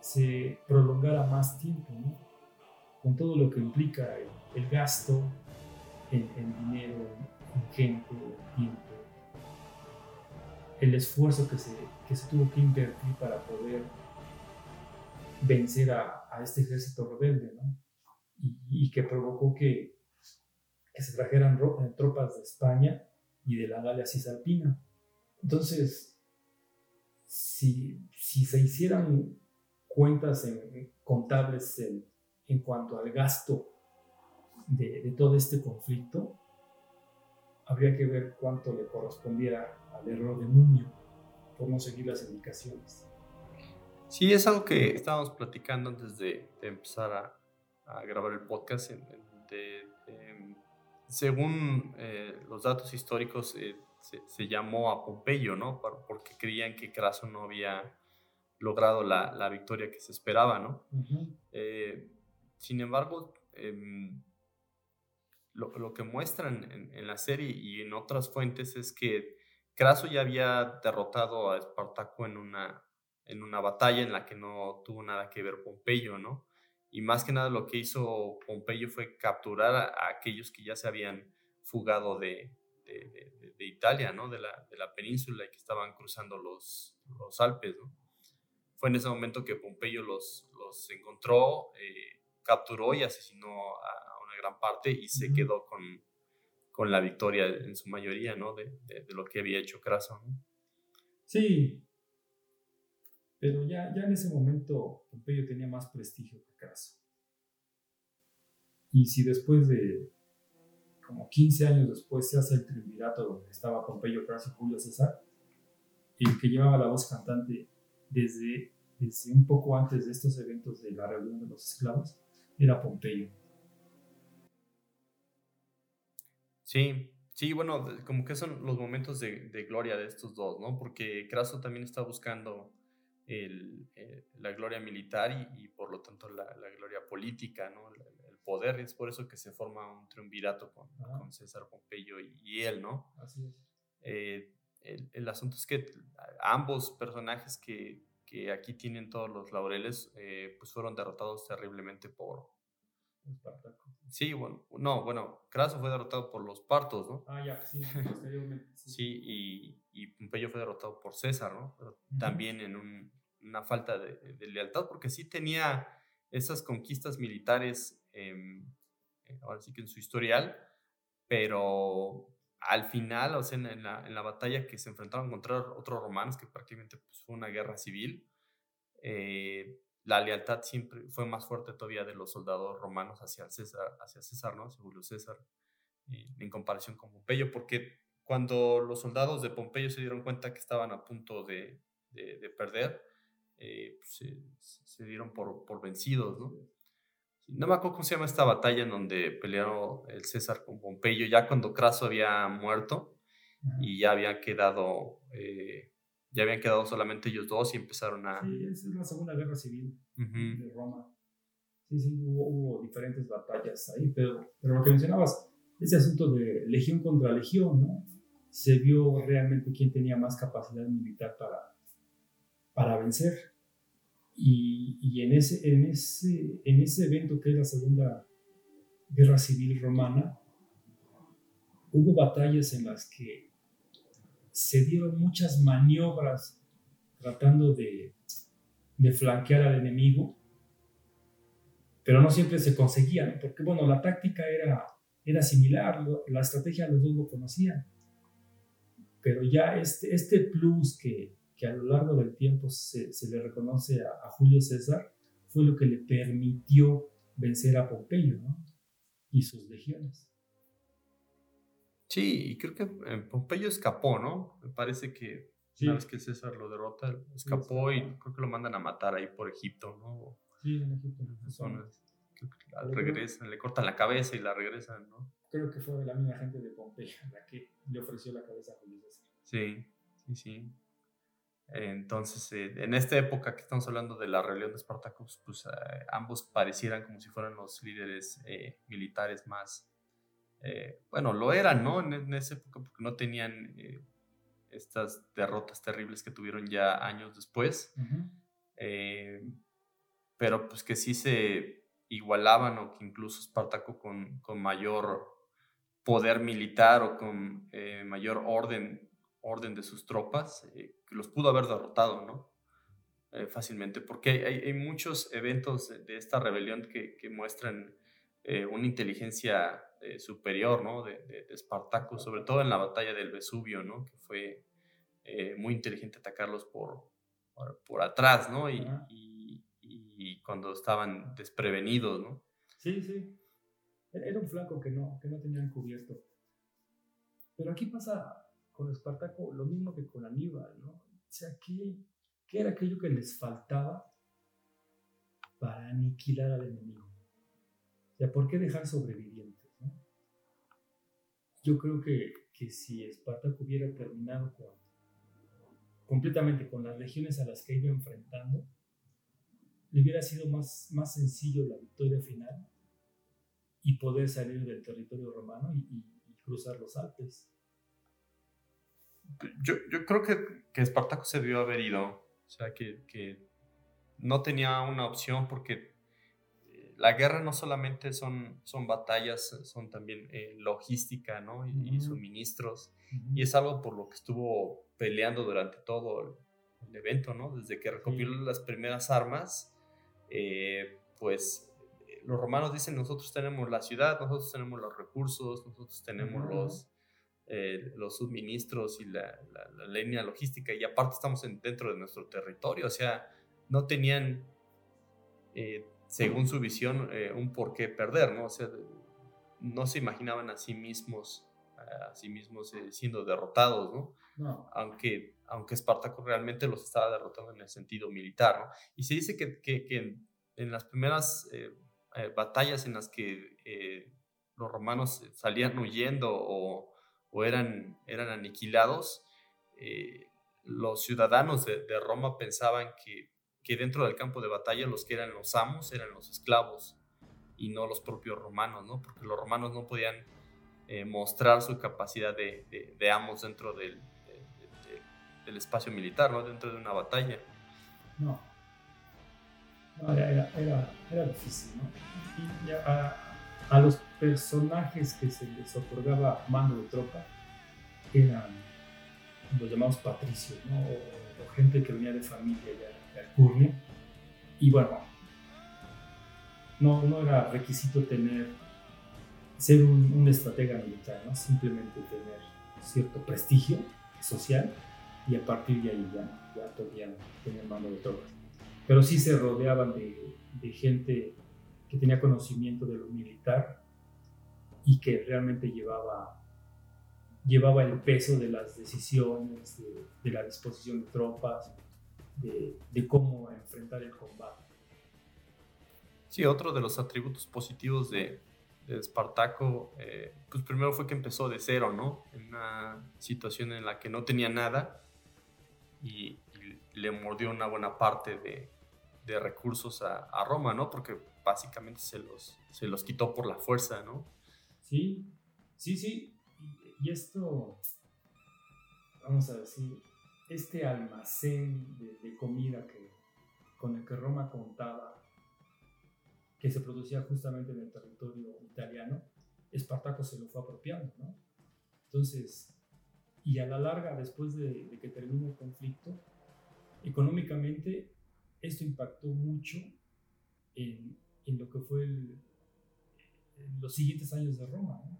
S4: se, prolongara más tiempo, con todo lo que implica el, gasto en, dinero, en, gente, en tiempo, el esfuerzo que se, que se tuvo que invertir para poder vencer a, a este ejército rebelde, y, y, que provocó que, que se trajeran tropas de España y de la Galia Cisalpina. Entonces, si, si se hicieran cuentas en, contables en, en, cuanto al gasto de, de, todo este conflicto, habría que ver cuánto le correspondiera al error de Mumio por no seguir las indicaciones.
S3: Sí, es algo que estábamos platicando antes de, de empezar a, a, grabar el podcast, de, de, según eh, los datos históricos, eh, se, llamó a Pompeyo, ¿no? porque creían que Craso no había logrado la, victoria que se esperaba, ¿no? Eh, sin embargo, em, lo, que muestran en, la serie y en otras fuentes es que Craso ya había derrotado a Espartaco en una, en una batalla en la que no tuvo nada que ver Pompeyo, ¿no? Y más que nada lo que hizo Pompeyo fue capturar a, aquellos que ya se habían fugado de, de, de, Italia, ¿no? De la, de la, península y que estaban cruzando los, los Alpes, ¿no? Fue en ese momento que Pompeyo los, los encontró, eh, capturó y asesinó a, una gran parte y se quedó con, con la victoria en su mayoría, ¿no? De, lo que había hecho Craso, ¿no?
S4: Sí, pero ya, ya en ese momento Pompeyo tenía más prestigio que Craso. Y si después de como 15 años después se hace el triunvirato donde estaba Pompeyo, Craso y Julio César, el que llevaba la voz cantante desde, desde un poco antes de estos eventos de la rebelión de los esclavos era Pompeyo.
S3: Sí, sí, bueno, como que son los momentos de, de gloria de estos dos, ¿no? Porque Craso también está buscando el, eh, la gloria militar y, por lo tanto la, la gloria política, ¿no? El, poder, es por eso que se forma un triunvirato con, con César Pompeyo y, él, ¿no?
S4: Así es.
S3: Eh, el, el, asunto es que ambos personajes que, que aquí tienen todos los laureles, eh, pues fueron derrotados terriblemente por...
S4: Espartaco.
S3: Sí, bueno, no, bueno, Craso fue derrotado por los partos, ¿no?
S4: Ah, ya, sí,
S3: posteriormente. Sí, y, y Pompeyo fue derrotado por César, ¿no? Pero también en un, una falta de, de, lealtad, porque sí tenía esas conquistas militares, eh, ahora sí que en su historial, pero al final, o sea, en, la, en la, batalla que se enfrentaron contra otros romanos, que prácticamente pues, fue una guerra civil, eh, la lealtad siempre fue más fuerte todavía de los soldados romanos hacia César, hacia César, ¿no? Julio César, eh, en comparación con Pompeyo, porque cuando los soldados de Pompeyo se dieron cuenta que estaban a punto de, de, perder, eh, pues, se, se, dieron por, por vencidos, ¿no? No me acuerdo cómo se llama esta batalla en donde pelearon el César con Pompeyo, ya cuando Craso había muerto y ya habían quedado, eh, ya habían quedado solamente ellos dos y empezaron a...
S4: Sí, es la Segunda Guerra Civil de Roma. Sí, sí, hubo, diferentes batallas ahí, pero, pero lo que mencionabas, ese asunto de legión contra legión, ¿no? Se vio realmente quién tenía más capacidad militar para, para vencer. Y, y en, ese, en, ese, en ese evento que es la Segunda Guerra Civil Romana, hubo batallas en las que se dieron muchas maniobras tratando de, de flanquear al enemigo, pero no siempre se conseguían, porque bueno, la táctica era era similar, la estrategia los dos lo conocían. Pero ya este, este plus que, que a lo largo del tiempo se, se le reconoce a, Julio César fue lo que le permitió vencer a Pompeyo ¿no? y sus legiones.
S3: Sí, y creo que eh, Pompeyo escapó, ¿no? Me parece que una vez que César lo derrota, escapó y creo que lo mandan a matar ahí por Egipto, ¿no?
S4: Sí, en Egipto
S3: regresan, le cortan la cabeza y la regresan, ¿no?
S4: Creo que fue la misma gente de Pompeya la que le ofreció la cabeza a Julio César.
S3: Sí, sí, sí. Entonces, eh, en esta época que estamos hablando de la rebelión de Espartacus, pues eh, ambos parecieran como si fueran los líderes eh, militares más, bueno, lo eran, ¿no? En, esa época porque no tenían estas derrotas terribles que tuvieron ya años después, pero pues que sí se igualaban o que incluso Espartaco con, con mayor poder militar o con eh, mayor orden, orden de sus tropas, eh, que los pudo haber derrotado, ¿no? Eh, fácilmente, porque hay, hay, muchos eventos de, esta rebelión que, que muestran una inteligencia superior, ¿no? De, de, Espartaco, sobre todo en la batalla del Vesubio, ¿no? Que fue muy inteligente atacarlos por, por, atrás, ¿no? y y cuando estaban desprevenidos, ¿no?
S4: Sí, sí. Era un flanco que no, que no tenían cubierto. Pero aquí pasa con Espartaco lo mismo que con Aníbal, ¿no? O sea, ¿qué, qué era aquello que les faltaba para aniquilar al enemigo? Sea, ¿por qué dejar sobrevivientes? Yo creo que, que si Espartaco hubiera terminado completamente con las legiones a las que iba enfrentando, le hubiera sido más, más sencillo la victoria final y poder salir del territorio romano y, cruzar los Alpes.
S3: Yo, yo, creo que, que Espartaco se debió haber ido, o sea, que, que no tenía una opción porque la guerra no solamente son, son batallas, son también eh, logística ¿no? y, suministros. Y es algo por lo que estuvo peleando durante todo el, evento, ¿no? Desde que recopiló las primeras armas eh, pues los romanos dicen, nosotros tenemos la ciudad, nosotros tenemos los recursos, nosotros tenemos los, eh, los suministros y la, la, línea logística y aparte estamos dentro de nuestro territorio, o sea, no tenían, eh, según su visión, un por qué perder, ¿no? O sea, no se imaginaban a sí mismos, a sí mismos siendo derrotados, ¿no?
S4: no.
S3: Aunque aunque Espartaco realmente los estaba derrotando en el sentido militar. ¿no? Y se dice que, que, en las primeras eh, eh, batallas en las que eh, los romanos salían huyendo o, o eran, eran aniquilados, los ciudadanos de, de, Roma pensaban que, que dentro del campo de batalla los que eran los amos eran los esclavos y no los propios romanos, ¿no? porque los romanos no podían mostrar su capacidad de, de, de amos dentro del, del espacio militar, ¿no? Dentro de una batalla.
S4: No. no era, era, era, difícil, ¿no? Y a, a, los personajes que se les otorgaba mando de tropa eran los llamados patricios, ¿no? O, gente que venía de familia de, de Alcurnia. Y bueno, no, no era requisito tener, ser un, un estratega militar, ¿no? Simplemente tener cierto prestigio social y a partir de ahí ya, ya podían tener mano de tropas. Pero sí se rodeaban de, de, gente que tenía conocimiento de lo militar y que realmente llevaba, llevaba el peso de las decisiones, de, de la disposición de tropas, de, de, cómo enfrentar el combate.
S3: Sí, otro de los atributos positivos de, de Espartaco, eh, pues primero fue que empezó de cero, ¿no? En una situación en la que no tenía nada y, le mordió una buena parte de, de recursos a, a, Roma, ¿no? Porque básicamente se los, se los quitó por la fuerza, ¿no?
S4: Sí, sí, sí. Y, esto, vamos a decir, este almacén de, de comida que, con el que Roma contaba que se producía justamente en el territorio italiano, Espartaco se lo fue apropiando, ¿no? Entonces, y a la larga, después de, que termine el conflicto, económicamente esto impactó mucho en, en lo que fue el, los siguientes años de Roma. ¿no?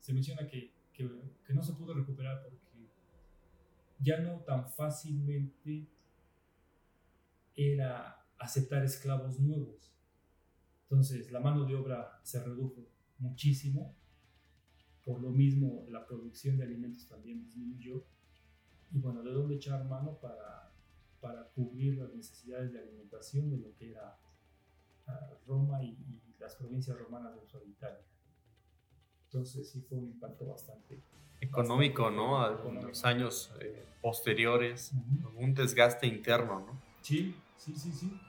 S4: Se menciona que, que, que, no se pudo recuperar porque ya no tan fácilmente era aceptar esclavos nuevos. Entonces, la mano de obra se redujo muchísimo. Por lo mismo, la producción de alimentos también disminuyó. Y bueno, ¿de dónde echar mano para, para cubrir las necesidades de alimentación de lo que era ah, Roma y, las provincias romanas de Italia? Entonces, sí fue un impacto bastante
S3: económico, ¿no? En los años eh, posteriores, un desgaste interno, ¿no?
S4: Sí, sí, sí, sí.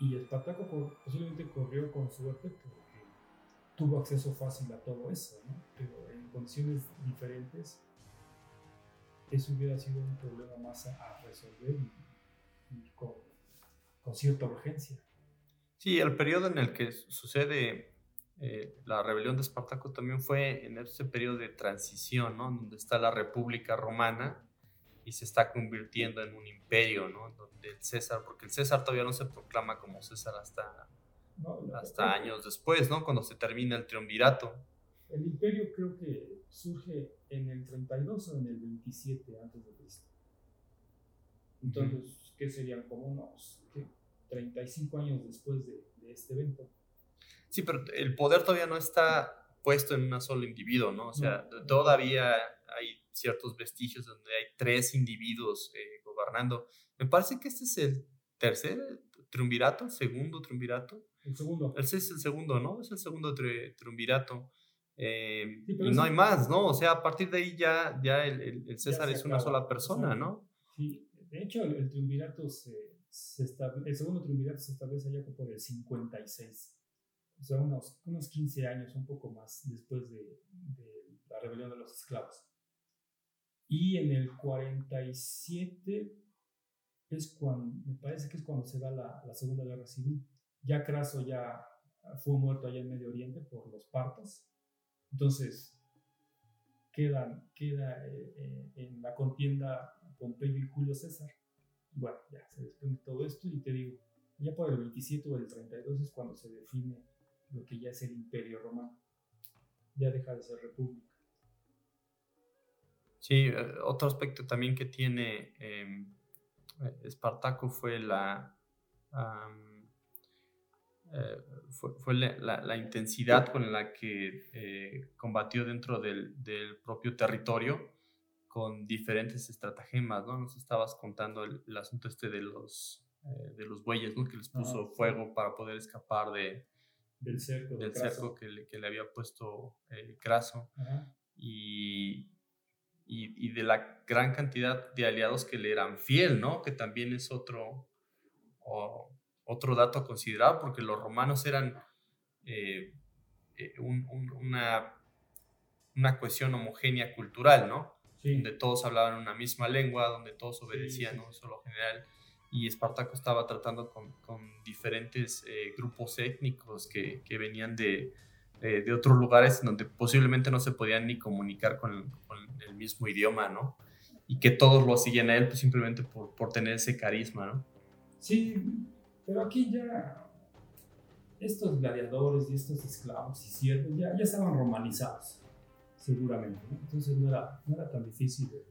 S4: Y Espartaco posiblemente corrió con suerte porque tuvo acceso fácil a todo eso, ¿no? Pero en condiciones diferentes, eso hubiera sido un problema más a, resolver y, con, con, cierta urgencia.
S3: Sí, el periodo en el que sucede eh, la rebelión de Espartaco también fue en ese periodo de transición, ¿no? Donde está la República Romana y se está convirtiendo en un imperio, ¿no? Donde el César, porque el César todavía no se proclama como César hasta, hasta años después, ¿no? Cuando se termina el triunvirato.
S4: El imperio creo que surge en el 32 o en el 27 antes de Cristo. Entonces, ¿qué serían? Como unos 35 años después de, de este evento.
S3: Sí, pero el poder todavía no está puesto en un solo individuo, ¿no? O sea, todavía hay ciertos vestigios donde hay tres individuos eh, gobernando. Me parece que este es el tercer triunvirato, el segundo triunvirato.
S4: El segundo.
S3: Ese es el segundo, ¿no? Es el segundo triunvirato. Eh, y no hay más, ¿no? O sea, a partir de ahí ya, ya el, el César es una sola persona, ¿no?
S4: Sí, de hecho el, triunvirato se, se establece, el segundo triunvirato se establece allá por el 56. O sea, unos, unos 15 años, un poco más después de, de la rebelión de los esclavos. Y en el 47 es cuando, me parece que es cuando se da la, la Segunda Guerra Civil. Ya Craso ya fue muerto allá en Medio Oriente por los partos. Entonces, quedan, queda eh, eh, en la contienda Pompeyo y Julio César. Bueno, ya se desprende todo esto y te digo, ya por el 27 o el 32 es cuando se define lo que ya es el Imperio Romano. Ya deja de ser república.
S3: Sí, eh, otro aspecto también que tiene em, eh, Espartaco fue la, eh, fue, la, intensidad con la que combatió dentro del, propio territorio con diferentes estratagemas, ¿no? Nos estabas contando el, asunto este de los, de los bueyes, ¿no? Que les puso fuego para poder escapar de,
S4: del cerco,
S3: del cerco que, le, que, le, había puesto Craso. Y, y, de la gran cantidad de aliados que le eran fiel, ¿no? Que también es otro, otro dato a considerar, porque los romanos eran eh, eh, una, una cuestión homogénea cultural, ¿no? Donde todos hablaban una misma lengua, donde todos obedecían un solo general. Y Espartaco estaba tratando con, con diferentes eh, grupos étnicos que, que venían de, de otros lugares donde posiblemente no se podían ni comunicar con, el mismo idioma, ¿no? Y que todos lo siguen a él pues, simplemente por, por tener ese carisma, ¿no?
S4: Sí, pero aquí ya estos gladiadores y estos esclavos y siervos ya, ya estaban romanizados, seguramente, ¿no? Entonces no era, no era tan difícil de,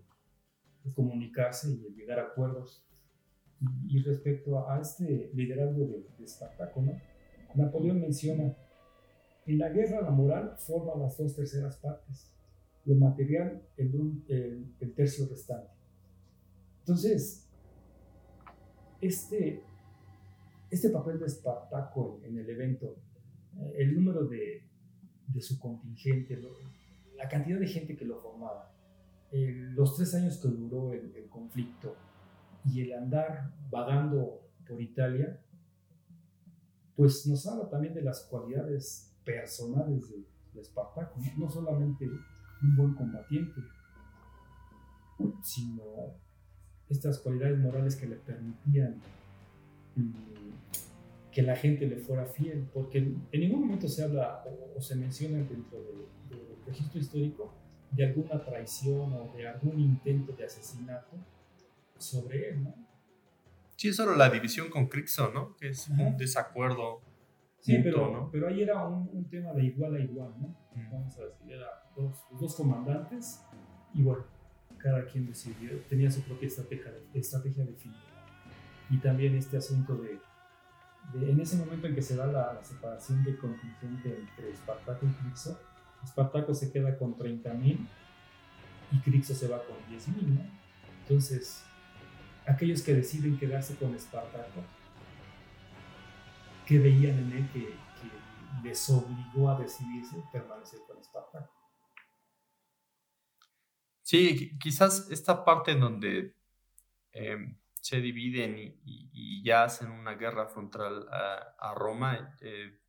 S4: comunicarse y de llegar a acuerdos. Y, respecto a, este liderazgo de, de Espartaco. Napoleón menciona en la guerra la moral forma las dos terceras partes, lo material el, el, tercio restante. Entonces, este, este papel de Espartaco en, el evento, eh, el número de, de su contingente, la cantidad de gente que lo formaba, los tres años que duró el, el, conflicto y el andar vagando por Italia, pues nos habla también de las cualidades personales de, de Espartaco, ¿no? solamente un buen combatiente, sino estas cualidades morales que le permitían mm, que la gente le fuera fiel, porque en ningún momento se habla o, se menciona dentro del, registro histórico de alguna traición o de algún intento de asesinato sobre él, ¿no?
S3: Sí, es solo la división con Crixo, ¿no? Que es un desacuerdo.
S4: Sí, pero, pero ahí era un, tema de igual a igual, ¿no? Mm. Vamos a decir, eran dos, dos comandantes y bueno, cada quien decidió, tenía su propia estrategia, estrategia definida. Y también este asunto de, en ese momento en que se da la, separación de contingente entre Espartaco y Crixo, Espartaco se queda con 30.000 y Crixo se va con 10.000, ¿no? Entonces, aquellos que deciden quedarse con Espartaco, que veían en él que, que les obligó a decidirse permanecer con Espartaco.
S3: Sí, quizás esta parte en donde em, se dividen y, ya hacen una guerra frontal a, Roma, eh,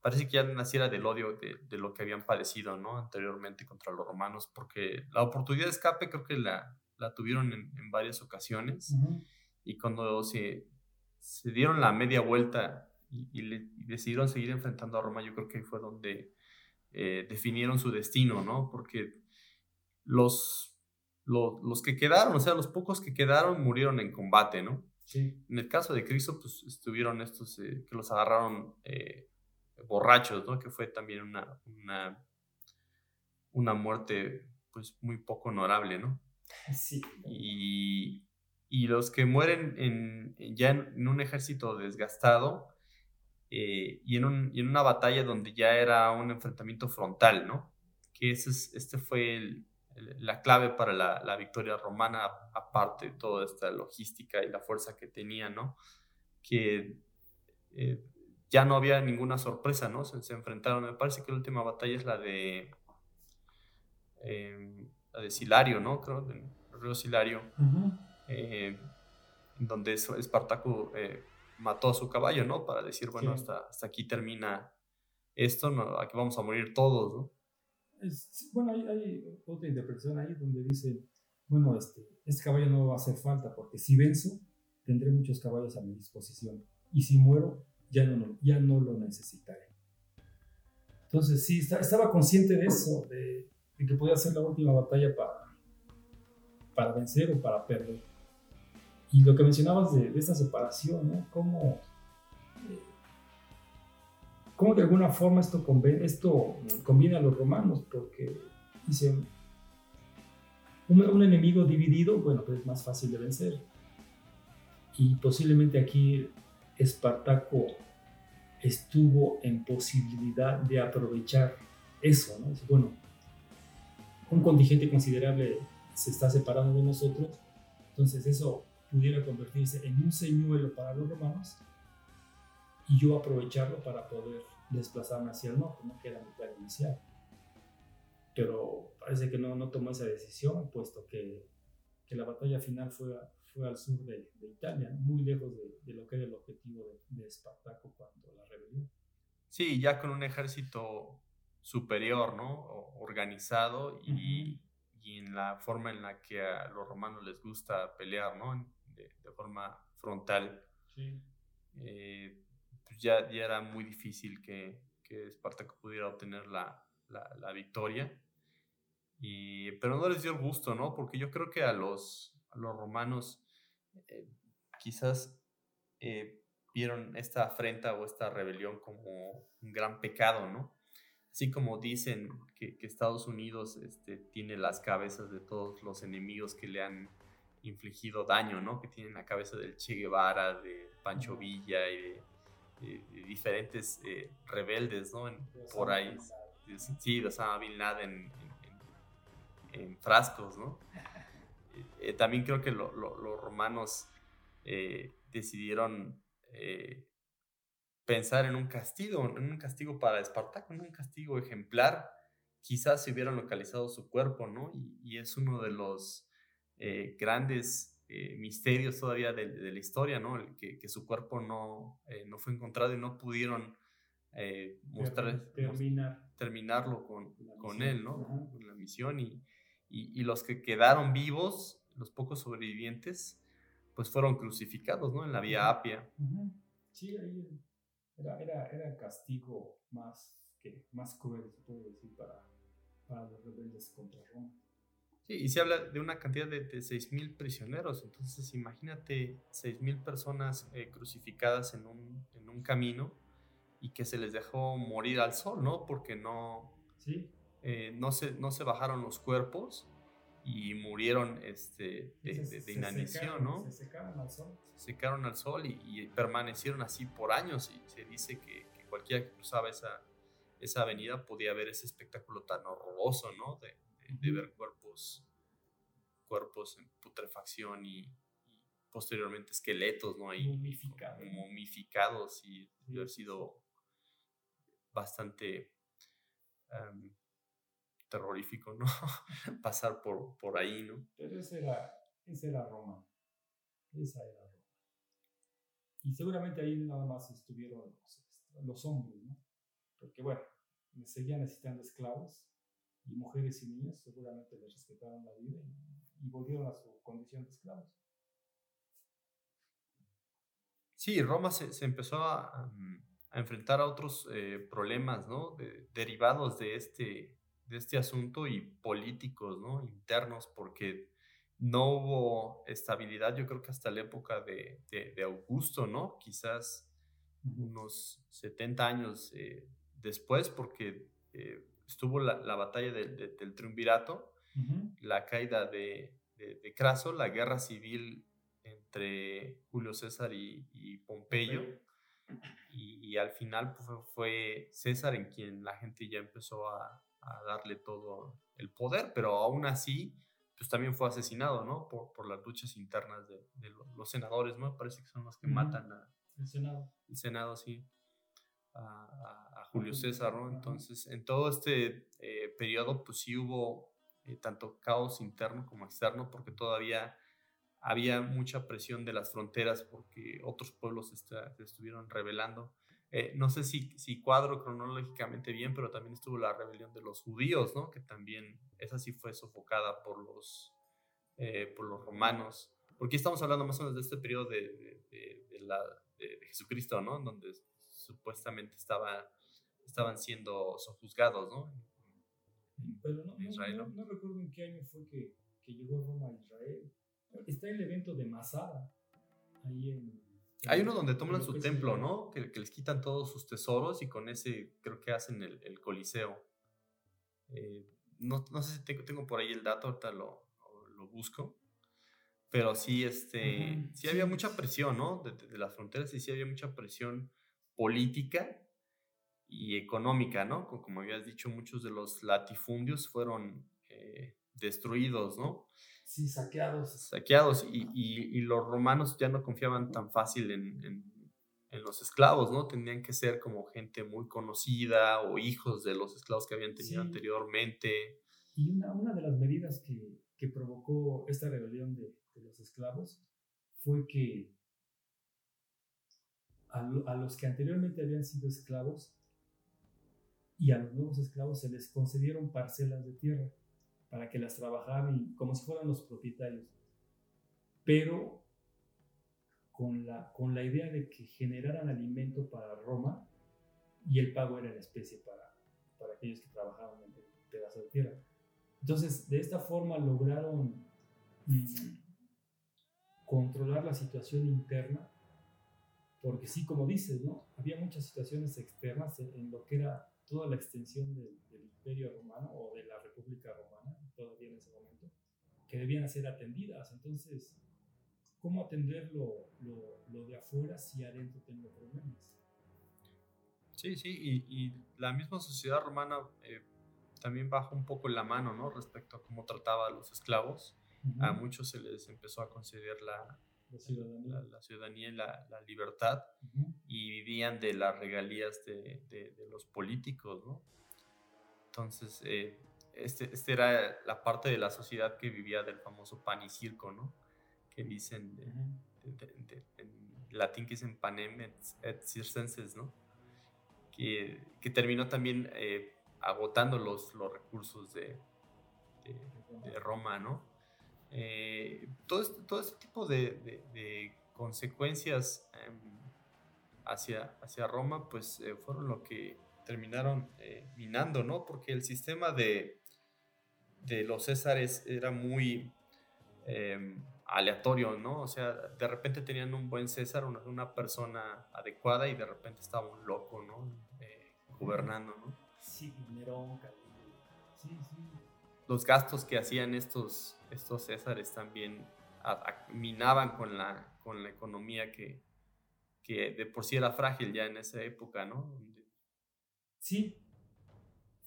S3: parece que ya naciera del odio de, lo que habían padecido ¿no? anteriormente contra los romanos, porque la oportunidad de escape creo que la, la tuvieron en, varias ocasiones y cuando se, se, dieron la media vuelta y, decidieron seguir enfrentando a Roma, yo creo que fue donde eh, definieron su destino, ¿no? Porque los, los, que quedaron, o sea, los pocos que quedaron murieron en combate, ¿no?
S4: Sí.
S3: En el caso de Cristo, pues estuvieron estos eh, que los agarraron eh, borrachos, ¿no? Que fue también una, una, una muerte, pues, muy poco honorable, ¿no?
S4: Sí.
S3: Y, y los que mueren en, ya en, un ejército desgastado eh, y, en un, y en una batalla donde ya era un enfrentamiento frontal, ¿no? Que ese este fue la clave para la, victoria romana, aparte de toda esta logística y la fuerza que tenía, ¿no? Que eh, ya no había ninguna sorpresa, ¿no? Se, enfrentaron, me parece que la última batalla es la de, em, la de Silario, ¿no? Creo, el río Silario, eh, donde Espartaco eh, mató a su caballo, ¿no? Para decir, bueno, hasta, hasta aquí termina esto, ¿no? aquí vamos a morir todos, ¿no?
S4: bueno, hay, otra interpretación ahí donde dice, bueno, este, este caballo no va a hacer falta porque si venzo, tendré muchos caballos a mi disposición y si muero, ya no, ya no lo necesitaré. Entonces, sí, estaba consciente de eso, de, que podía ser la última batalla para, para vencer o para perder. Y lo que mencionabas de, esta separación, ¿no? Cómo cómo de alguna forma esto conviene, a los romanos, porque dice, un, enemigo dividido, bueno, pues es más fácil de vencer. Y posiblemente aquí Espartaco estuvo en posibilidad de aprovechar eso, ¿no? bueno, un contingente considerable se está separando de nosotros, entonces eso pudiera convertirse en un señuelo para los romanos y yo aprovecharlo para poder desplazarme hacia el norte, ¿no? que era mi plan inicial. Pero parece que no, no tomó esa decisión, puesto que, que la batalla final fue, fue al sur de, de Italia, muy lejos de, de, lo que era el objetivo de, de Espartaco cuando la rebelión.
S3: Sí, ya con un ejército superior, ¿no? Organizado y, y, en la forma en la que a los romanos les gusta pelear, ¿no? De, de forma frontal.
S4: Sí.
S3: Eh, pues ya, ya era muy difícil que, que Espartaco pudiera obtener la, la, victoria. Y, pero no les dio el gusto, ¿no? Porque yo creo que a los, a los romanos eh, quizás eh, vieron esta afrenta o esta rebelión como un gran pecado, ¿no? Así como dicen que, que, Estados Unidos este, tiene las cabezas de todos los enemigos que le han infligido daño, ¿no? Que tienen la cabeza del Che Guevara, de Pancho Villa y de diferentes eh, rebeldes, ¿no? por ahí. Sí, de Osama Bin Laden en, frascos, ¿no? Eh, también creo que los romanos eh, decidieron pensar en un castigo, en un castigo para Espartaco, en un castigo ejemplar. Quizás se hubieran localizado su cuerpo, ¿no? Y, es uno de los eh, grandes eh, misterios todavía de, la historia, ¿no? El que, que, su cuerpo no, eh, no fue encontrado y no pudieron mostrar, terminarlo con, con él, ¿no? Con la misión. Y, y, y, los que quedaron vivos, los pocos sobrevivientes, pues fueron crucificados, ¿no? En la vía Apia.
S4: Sí, ahí era, era, era el castigo más, que, más cruel, se puede decir, para, para los rebeldes contra Roma.
S3: Sí, y se habla de una cantidad de, de 6.000 prisioneros, entonces imagínate 6.000 personas eh, crucificadas en un, en un camino y que se les dejó morir al sol, ¿no? Porque no,
S4: ¿Sí?
S3: eh, no, se, no se bajaron los cuerpos y murieron este, de, inanición, ¿no?
S4: Se secaron al sol.
S3: Se secaron al sol y, permanecieron así por años y se dice que, cualquiera que cruzaba esa, esa avenida podía ver ese espectáculo tan horroroso, ¿no? De, ver cuerpos, cuerpos en putrefacción y, posteriormente esqueletos, ¿no? Ahí,
S4: momificados.
S3: Momificados y debe haber sido bastante... Em, terrorífico, ¿no? Pasar por, por ahí, ¿no?
S4: Pero esa era, esa era Roma. Esa era Roma. Y seguramente ahí nada más estuvieron los, los hombres, ¿no? Porque bueno, seguían necesitando esclavos y mujeres y niños seguramente les respetaron la vida y, volvieron a su condición de esclavos.
S3: Sí, Roma se, se empezó a, a, enfrentar a otros eh, problemas, ¿no? derivados de este, de este asunto y políticos, ¿no? Internos, porque no hubo estabilidad, yo creo que hasta la época de, de, Augusto, ¿no? Quizás unos 70 años eh, después, porque eh, estuvo la, la batalla del triunvirato, la caída de, Craso, la guerra civil entre Julio César y, Pompeyo. Y, y, al final pues, fue César en quien la gente ya empezó a, a darle todo el poder, pero aún así, pues también fue asesinado, ¿no? Por, por las luchas internas de, de los, senadores, ¿no? Parece que son los que matan a...
S4: El Senado.
S3: El Senado, sí. A, a, Julio César, ¿no? Entonces, en todo este eh, periodo, pues sí hubo eh, tanto caos interno como externo, porque todavía había mucha presión de las fronteras, porque otros pueblos se estuvieron rebelando. Eh, no sé si, si cuadro cronológicamente bien, pero también estuvo la rebelión de los judíos, ¿no? Que también, esa sí fue sofocada por los, eh, por los romanos. Porque estamos hablando más o menos de este periodo de, de, la, de, Jesucristo, ¿no? Donde supuestamente estaba, estaban siendo sojuzgados, ¿no?
S4: Pero no, no, no, recuerdo en qué año fue que, que llegó Roma a Israel. Está el evento de Masada, ahí en
S3: hay uno donde toman su templo, ¿no? Que, les quitan todos sus tesoros y con ese creo que hacen el, coliseo. Eh, no, no, sé si tengo, tengo, por ahí el dato, ahorita lo, lo busco. Pero sí, este, sí, había mucha presión, ¿no? De, las fronteras y sí había mucha presión política y económica, ¿no? Como, habías dicho, muchos de los latifundios fueron eh, destruidos, ¿no?
S4: Sí, saqueados.
S3: Saqueados. Y, y, los romanos ya no confiaban tan fácil en, en, los esclavos, ¿no? Tenían que ser como gente muy conocida o hijos de los esclavos que habían tenido anteriormente.
S4: Y una, una, de las medidas que, que provocó esta rebelión de, de, los esclavos fue que a, a los que anteriormente habían sido esclavos y a los nuevos esclavos se les concedieron parcelas de tierra para que las trabajaran como si fueran los propietarios. Pero con la, con la idea de que generaran alimento para Roma y el pago era en especie para, para aquellos que trabajaban en el pedazo de tierra. Entonces, de esta forma lograron mm, controlar la situación interna, porque sí, como dices, ¿no? Había muchas situaciones externas en, lo que era toda la extensión del, del imperio romano o de la república romana, todavía en ese momento, que debían ser atendidas. Entonces, ¿cómo atender lo, lo, de afuera si adentro tengo problemas?
S3: Sí, sí, y, y la misma sociedad romana eh, también bajó un poco la mano, ¿no? Respecto a cómo trataba a los esclavos. A muchos se les empezó a conceder la, la ciudadanía, la, ciudadanía la, la libertad y vivían de las regalías de, de, los políticos, ¿no? Entonces, eh, este, este, era la parte de la sociedad que vivía del famoso pan y circo, ¿no? Que dicen en latín que dicen panem et, circenses, ¿no? Que, que terminó también eh, agotando los, los recursos de, de, Roma, ¿no? Eh, todo, este, todo este tipo de, consecuencias em, hacia, hacia Roma, pues eh, fueron lo que terminaron eh, minando, ¿no? Porque el sistema de, de los Césares era muy em, aleatorio, ¿no? O sea, de repente tenían un buen César, una, persona adecuada y de repente estaba un loco, ¿no? gobernando, ¿no?
S4: Sí, Nerón, sí, sí
S3: los gastos que hacían estos, estos Césares también minaban con la, con la economía que, que de por sí era frágil ya en esa época, ¿no?
S4: Sí,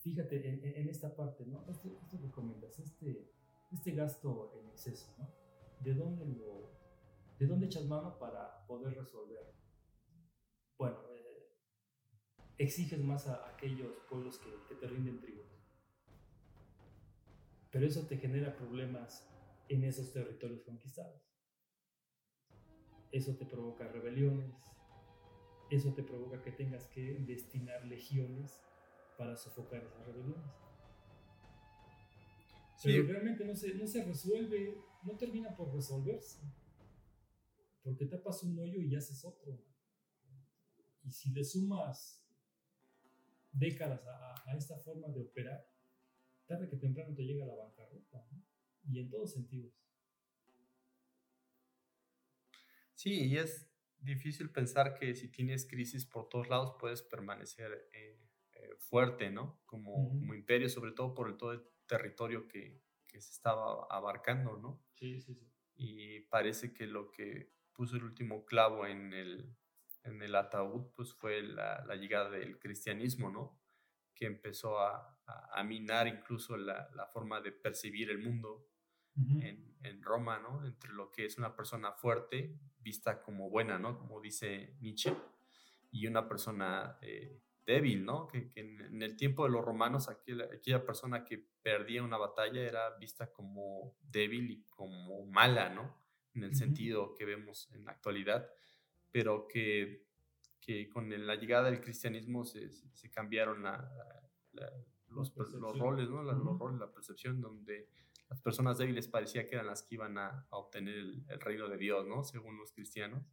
S4: fíjate en, esta parte, ¿no? Esto, esto que este, este gasto en exceso, ¿no? ¿De dónde, lo, ¿De dónde echas mano para poder resolver? Bueno, eh, exiges más a aquellos pueblos que, que te rinden tributo pero eso te genera problemas en esos territorios conquistados. Eso te provoca rebeliones, eso te provoca que tengas que destinar legiones para sofocar esas rebeliones. Pero realmente no se, no se resuelve, no termina por resolverse. Porque tapas un hoyo y haces otro. Y si le sumas décadas a esta forma de operar, tarde que temprano te llega la bancarrota, y en todos sentidos.
S3: Sí, y es difícil pensar que si tienes crisis por todos lados puedes permanecer eh, eh, fuerte, ¿no? Como, como, imperio, sobre todo por el, todo el territorio que, que, se estaba abarcando, ¿no?
S4: Sí, sí, sí.
S3: Y parece que lo que puso el último clavo en el, en el ataúd, pues fue la, la llegada del cristianismo, ¿no? que empezó a, a, minar incluso la, la, forma de percibir el mundo en, en, Roma, ¿no? Entre lo que es una persona fuerte, vista como buena, ¿no? Como dice Nietzsche, y una persona eh, débil, ¿no? Que, que en, el tiempo de los romanos aquella, aquella persona que perdía una batalla era vista como débil y como mala, ¿no? En el sentido que vemos en la actualidad, pero que que con la llegada del cristianismo se, se cambiaron los, los, roles, ¿no? los roles, la percepción, donde las personas débiles parecía que eran las que iban a, obtener el, reino de Dios, ¿no? Según los cristianos.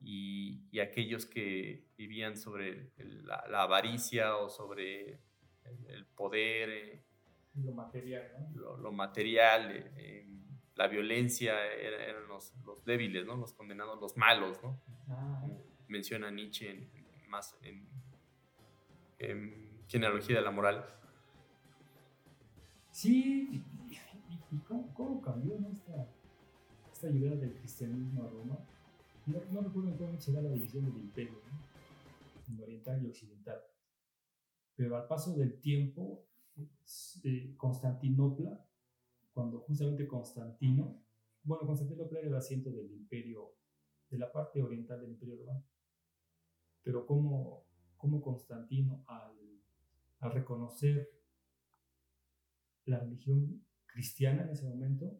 S3: Y, y, aquellos que vivían sobre la, avaricia o sobre el, poder.
S4: Eh, lo material,
S3: ¿no? Lo, material, eh, em, la violencia eran, los, los, débiles, ¿no? Los condenados, los malos, ¿no? Ah menciona Nietzsche en, más en, genealogía de la moral.
S4: Sí, ¿y, cómo, cambió esta, esta, llegada del cristianismo a Roma? No, recuerdo cómo se da la división del imperio, ¿no? oriental y occidental. Pero al paso del tiempo, eh, Constantinopla, cuando justamente Constantino, bueno, Constantinopla era el asiento del imperio, de la parte oriental del imperio romano, pero como, como Constantino al reconocer la religión cristiana en ese momento,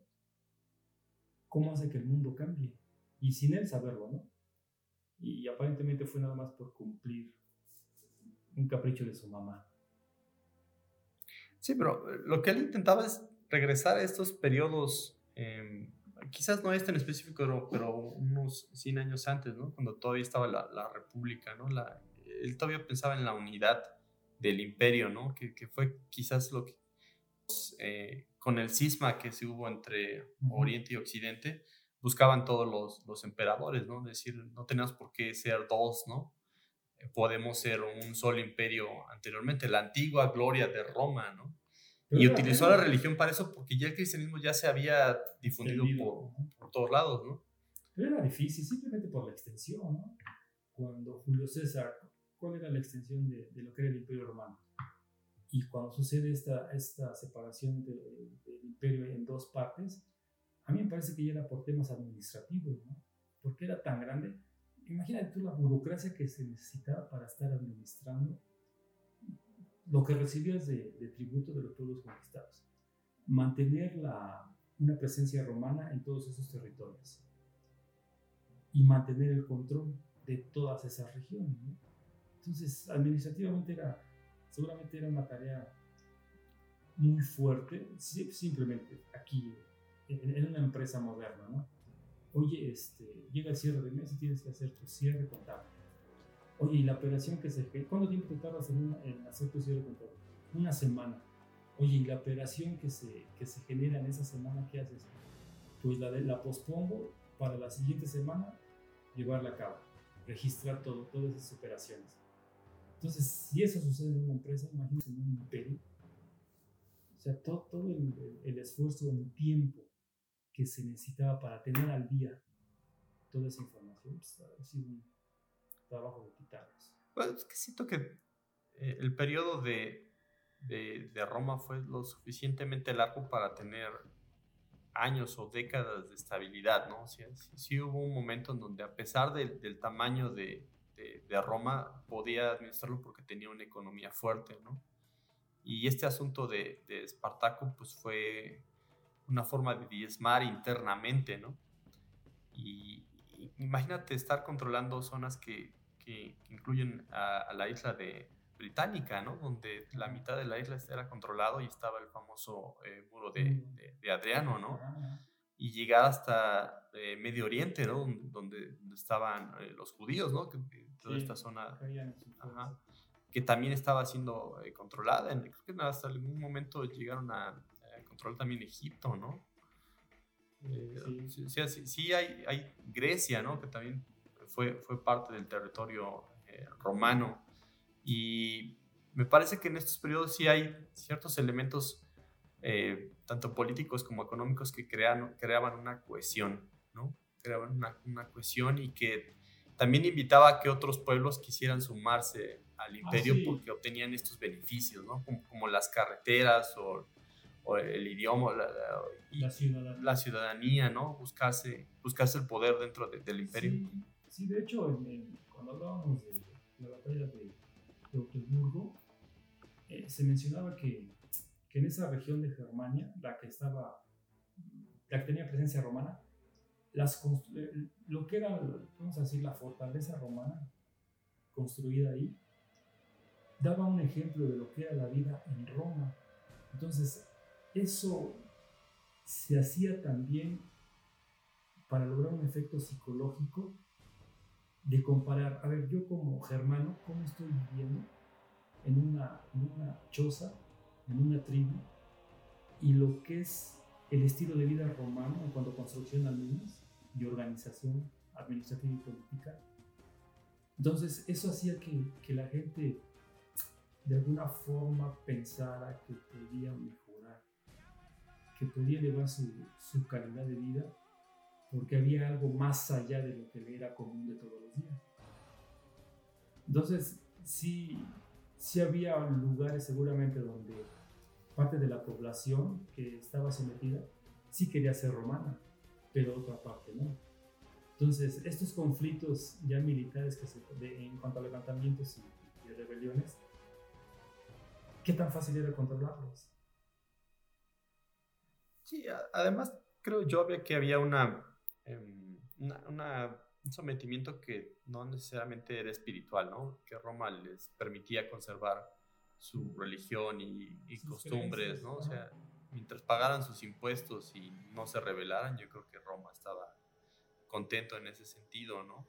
S4: cómo hace que el mundo cambie. Y sin él saberlo, ¿no? Y aparentemente fue nada más por cumplir un capricho de su mamá.
S3: Sí, pero lo que él intentaba es regresar a estos periodos em, quizás no este en específico, pero, unos 100 años antes, ¿no? Cuando todavía estaba la, la República, ¿no? La, él todavía pensaba en la unidad del imperio, ¿no? Que, que fue quizás lo que, eh, con el cisma que se hubo entre Oriente y Occidente, buscaban todos los, los emperadores, ¿no? Es decir, no tenemos por qué ser dos, ¿no? Eh, podemos ser un solo imperio anteriormente, la antigua gloria de Roma, ¿no? Y utilizó la religión para eso porque ya el cristianismo ya se había difundido por, por, todos lados, ¿no?
S4: Pero era difícil, simplemente por la extensión, ¿no? Cuando Julio César, ¿cuál era la extensión de, de lo que era el imperio romano? Y cuando sucede esta, esta separación del imperio en dos partes, a mí me parece que ya era por temas administrativos, ¿no? Porque era tan grande. Imagínate tú la burocracia que se necesitaba para estar administrando lo que recibías de, de tributo de los pueblos conquistados. Mantener la, una presencia romana en todos esos territorios y mantener el control de todas esas regiones. ¿no? Entonces, administrativamente era, seguramente era una tarea muy fuerte, simplemente aquí, en, una empresa moderna, ¿no? Oye, este, llega el cierre de mes y tienes que hacer tu cierre contable. Oye, ¿y la operación que se... ¿Cuánto tiempo te tardas en, en hacer tu cierre contable? Una semana. Oye, ¿y la operación que se, que se genera en esa semana, qué haces? Pues la, de, la pospongo para la siguiente semana llevarla a cabo, registrar todo, todas esas operaciones. Entonces, si eso sucede en una empresa, imagínense en un imperio, o sea, todo, todo el, el, esfuerzo, el tiempo que se necesitaba para tener al día toda esa información, pues, ha sido un trabajo de titanes.
S3: Bueno, es que siento que eh, el periodo de, de, de, Roma fue lo suficientemente largo para tener años o décadas de estabilidad, ¿no? O sea, sí, hubo un momento en donde a pesar del, del tamaño de, de, Roma, podía administrarlo porque tenía una economía fuerte, ¿no? Y este asunto de, de Espartaco, pues fue una forma de diezmar internamente, ¿no? Y, imagínate estar controlando zonas que, que, incluyen a, la isla de Británica, ¿no? Donde la mitad de la isla era controlado y estaba el famoso eh, muro de, de, Adriano, ¿no? Y llegar hasta eh, Medio Oriente, ¿no? Donde, estaban eh, los judíos, ¿no? Que, toda esta zona. Ajá, que también estaba siendo eh, controlada. Creo que hasta algún momento llegaron a, controlar también Egipto, ¿no? Eh, sí. Sí, sí, hay, hay, Grecia, ¿no? Que también fue, fue parte del territorio eh, romano. Y me parece que en estos periodos sí hay ciertos elementos, tanto políticos como económicos, que crean, creaban una cohesión, ¿no? Creaban una, una cohesión y que también invitaba a que otros pueblos quisieran sumarse al imperio ah, porque obtenían estos beneficios, ¿no? Como, las carreteras o, el idioma, la,
S4: la, ciudadanía.
S3: la, ciudadanía. ¿no? Buscarse, buscarse el poder dentro del imperio.
S4: Sí, de hecho, cuando hablábamos de la batalla de, de eh, se mencionaba que, que, en esa región de Germania, la que estaba, la que tenía presencia romana, las, eh, lo que era, vamos a decir, la fortaleza romana construida ahí, daba un ejemplo de lo que era la vida en Roma. Entonces, eso se hacía también para lograr un efecto psicológico de comparar, a ver, yo como germano, ¿cómo estoy viviendo en una, en una choza, en una tribu? Y lo que es el estilo de vida romano en cuanto a construcción al menos, y organización administrativa y política. Entonces, eso hacía que, que la gente de alguna forma pensara que podía mejorar, que podía elevar su, su, calidad de vida, porque había algo más allá de lo que le era común de todos los días. Entonces, sí, sí había lugares seguramente donde parte de la población que estaba sometida sí quería ser romana, pero otra parte no. Entonces, estos conflictos ya militares que se, en cuanto a levantamientos y, y rebeliones, ¿qué tan fácil era controlarlos?
S3: Sí, además creo yo que había una, em, una, un sometimiento que no necesariamente era espiritual, ¿no? Que Roma les permitía conservar su religión y, costumbres, ¿no? O sea, mientras pagaran sus impuestos y no se rebelaran, yo creo que Roma estaba contento en ese sentido, ¿no?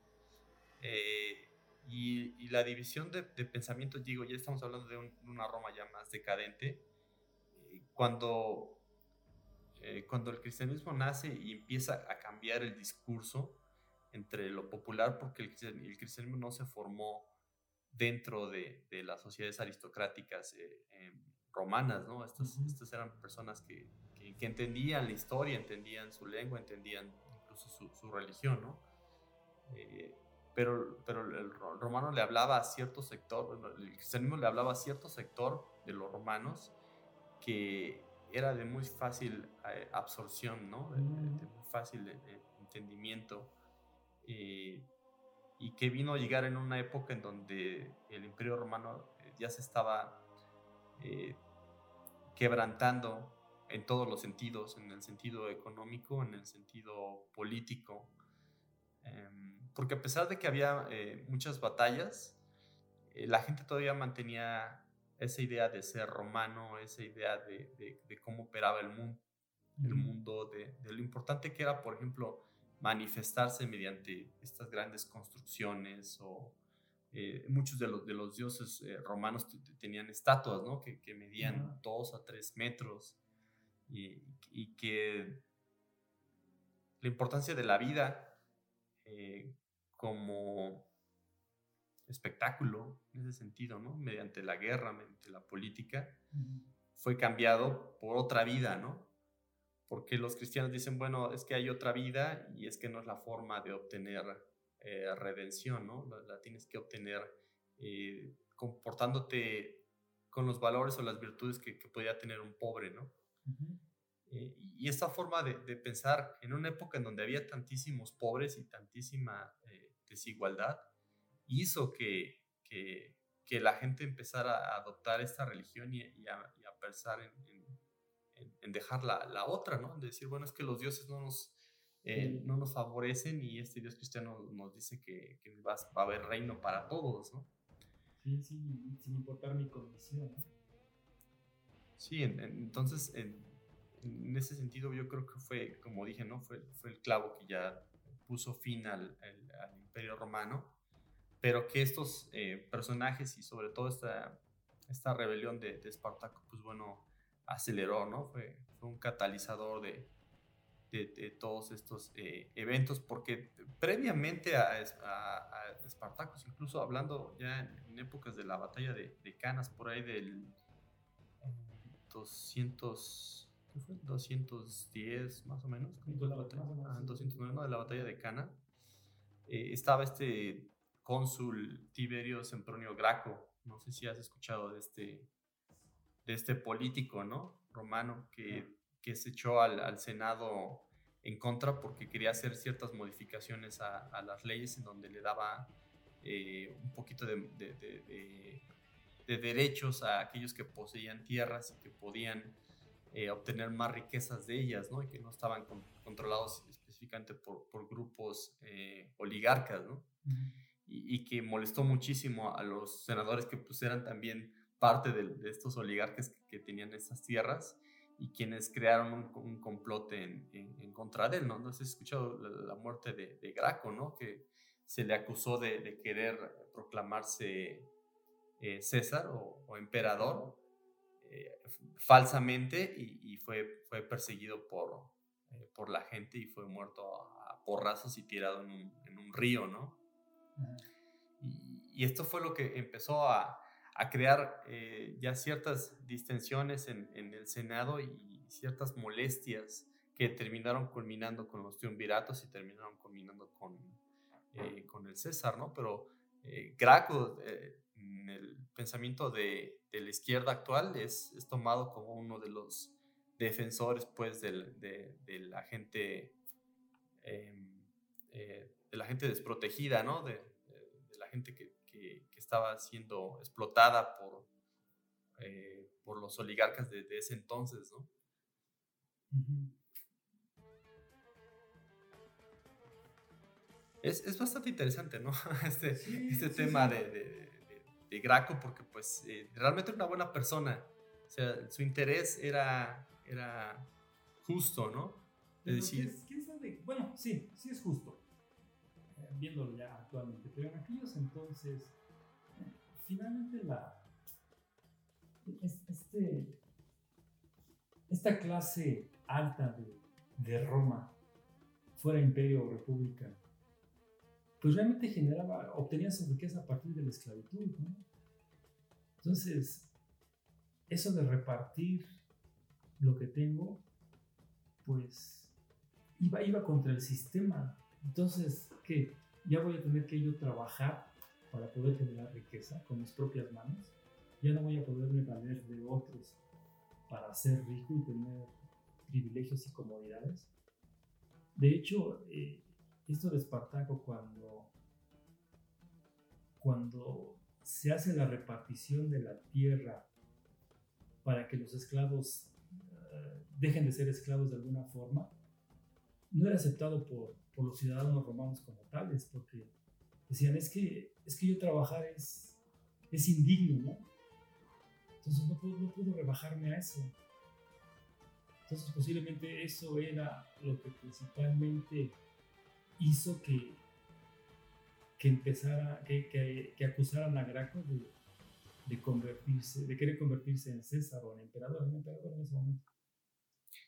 S3: Eh, y, la división de, de, pensamientos, digo, ya estamos hablando de una Roma ya más decadente, eh, cuando, eh, cuando el cristianismo nace y empieza a cambiar el discurso entre lo popular, porque el, cristianismo no se formó dentro de, de las sociedades aristocráticas eh, romanas, ¿no? Estas, estas eran personas que, que, entendían la historia, entendían su lengua, entendían incluso su, su religión, ¿no? pero, pero el romano le hablaba a cierto sector, el cristianismo le hablaba a cierto sector de los romanos que era de muy fácil eh, absorción, ¿no? De, muy fácil entendimiento. y que vino a llegar en una época en donde el Imperio Romano ya se estaba quebrantando en todos los sentidos, en el sentido económico, en el sentido político, em, porque a pesar de que había eh, muchas batallas, eh, la gente todavía mantenía esa idea de ser romano, esa idea de, cómo operaba el mundo, el mundo de, lo importante que era, por ejemplo, manifestarse mediante estas grandes construcciones o eh, muchos de los, de los dioses romanos tenían estatuas, ¿no? Que, medían dos a tres metros y, que la importancia de la vida eh, como espectáculo en ese sentido, ¿no? Mediante la guerra, mediante la política, fue cambiado por otra vida, ¿no? Porque los cristianos dicen, bueno, es que hay otra vida y es que no es la forma de obtener eh, redención, ¿no? La, tienes que obtener eh, comportándote con los valores o las virtudes que, que podía tener un pobre, ¿no? Eh, y esta forma de, pensar en una época en donde había tantísimos pobres y tantísima desigualdad, hizo que, que, que, la gente empezara a adoptar esta religión y, a, pensar en, en, dejar la, la, otra, ¿no? De decir, bueno, es que los dioses no nos, eh, no nos favorecen y este Dios cristiano nos dice que, que va, va, a haber reino para todos, ¿no?
S4: Sí, sí, sin importar mi condición.
S3: Sí, entonces en ese sentido yo creo que fue, como dije, ¿no? Fue, fue el clavo que ya puso fin al, al, imperio romano, pero que estos eh, personajes y sobre todo esta, esta rebelión de, de, Espartaco, pues bueno, aceleró, ¿no? Fue, fue un catalizador de, de, todos estos eh, eventos, porque previamente a, a, Espartacus, incluso hablando ya en, épocas de la batalla de, Canas, por ahí del 200 ¿qué fue? 210 más o menos. 209 de la batalla de Cana. Eh, estaba este cónsul Tiberio Sempronio Graco. No sé si has escuchado de este, de este político, ¿no? Romano que, que se echó al, al, Senado en contra porque quería hacer ciertas modificaciones a, a las leyes en donde le daba eh, un poquito de, de, de, de, derechos a aquellos que poseían tierras y que podían eh, obtener más riquezas de ellas, ¿no? Y que no estaban controlados específicamente por, por grupos eh, oligarcas, ¿no? Y, que molestó muchísimo a los senadores que pues eran también parte de, estos oligarcas que, tenían esas tierras y quienes crearon un, un complot en, en, contra de él, ¿no? No has escuchado la, muerte de, Graco, ¿no? Que se le acusó de, querer proclamarse eh, César o, emperador eh, falsamente y, fue, fue perseguido por, eh, por la gente y fue muerto a, porrazos y tirado en un río, ¿no? Y, esto fue lo que empezó a, a crear eh, ya ciertas distensiones en, en, el Senado y ciertas molestias que terminaron culminando con los triunviratos y terminaron culminando con, con el César, ¿no? Pero Graco en el pensamiento de, de la izquierda actual es, es, tomado como uno de los defensores pues de, de la gente em, eh, de la gente desprotegida no de, la gente que, que, estaba siendo explotada por eh, por los oligarcas de, ese entonces no es, es, bastante interesante, ¿no? Este, este tema de, de Graco porque pues eh, realmente era una buena persona. O sea, su interés era, era justo, ¿no?
S4: De decir... ¿quién sabe? Bueno, sí, sí es justo. Ya actualmente. Pero en aquellos entonces, finalmente la... Este, esta clase alta de, de Roma, fuera imperio o república, pues realmente generaba, obtenía su riqueza a partir de la esclavitud. Entonces, eso de repartir lo que tengo, pues iba, iba contra el sistema. Entonces, ¿qué? Ya voy a tener que yo trabajar para poder generar riqueza con mis propias manos. Ya no voy a poderme valer de otros para ser rico y tener privilegios y comodidades. De hecho, eh, esto de Espartaco cuando, cuando se hace la repartición de la tierra para que los esclavos eh, dejen de ser esclavos de alguna forma, no era aceptado por, por, los ciudadanos romanos como tales, porque decían, es que, es que yo trabajar es, es indigno, ¿no? Entonces no puedo, no puedo rebajarme a eso. Entonces posiblemente eso era lo que principalmente hizo que, que empezara, que, que, acusaran a Graco de, de, convertirse, de querer convertirse en César o en emperador, en emperador en ese momento.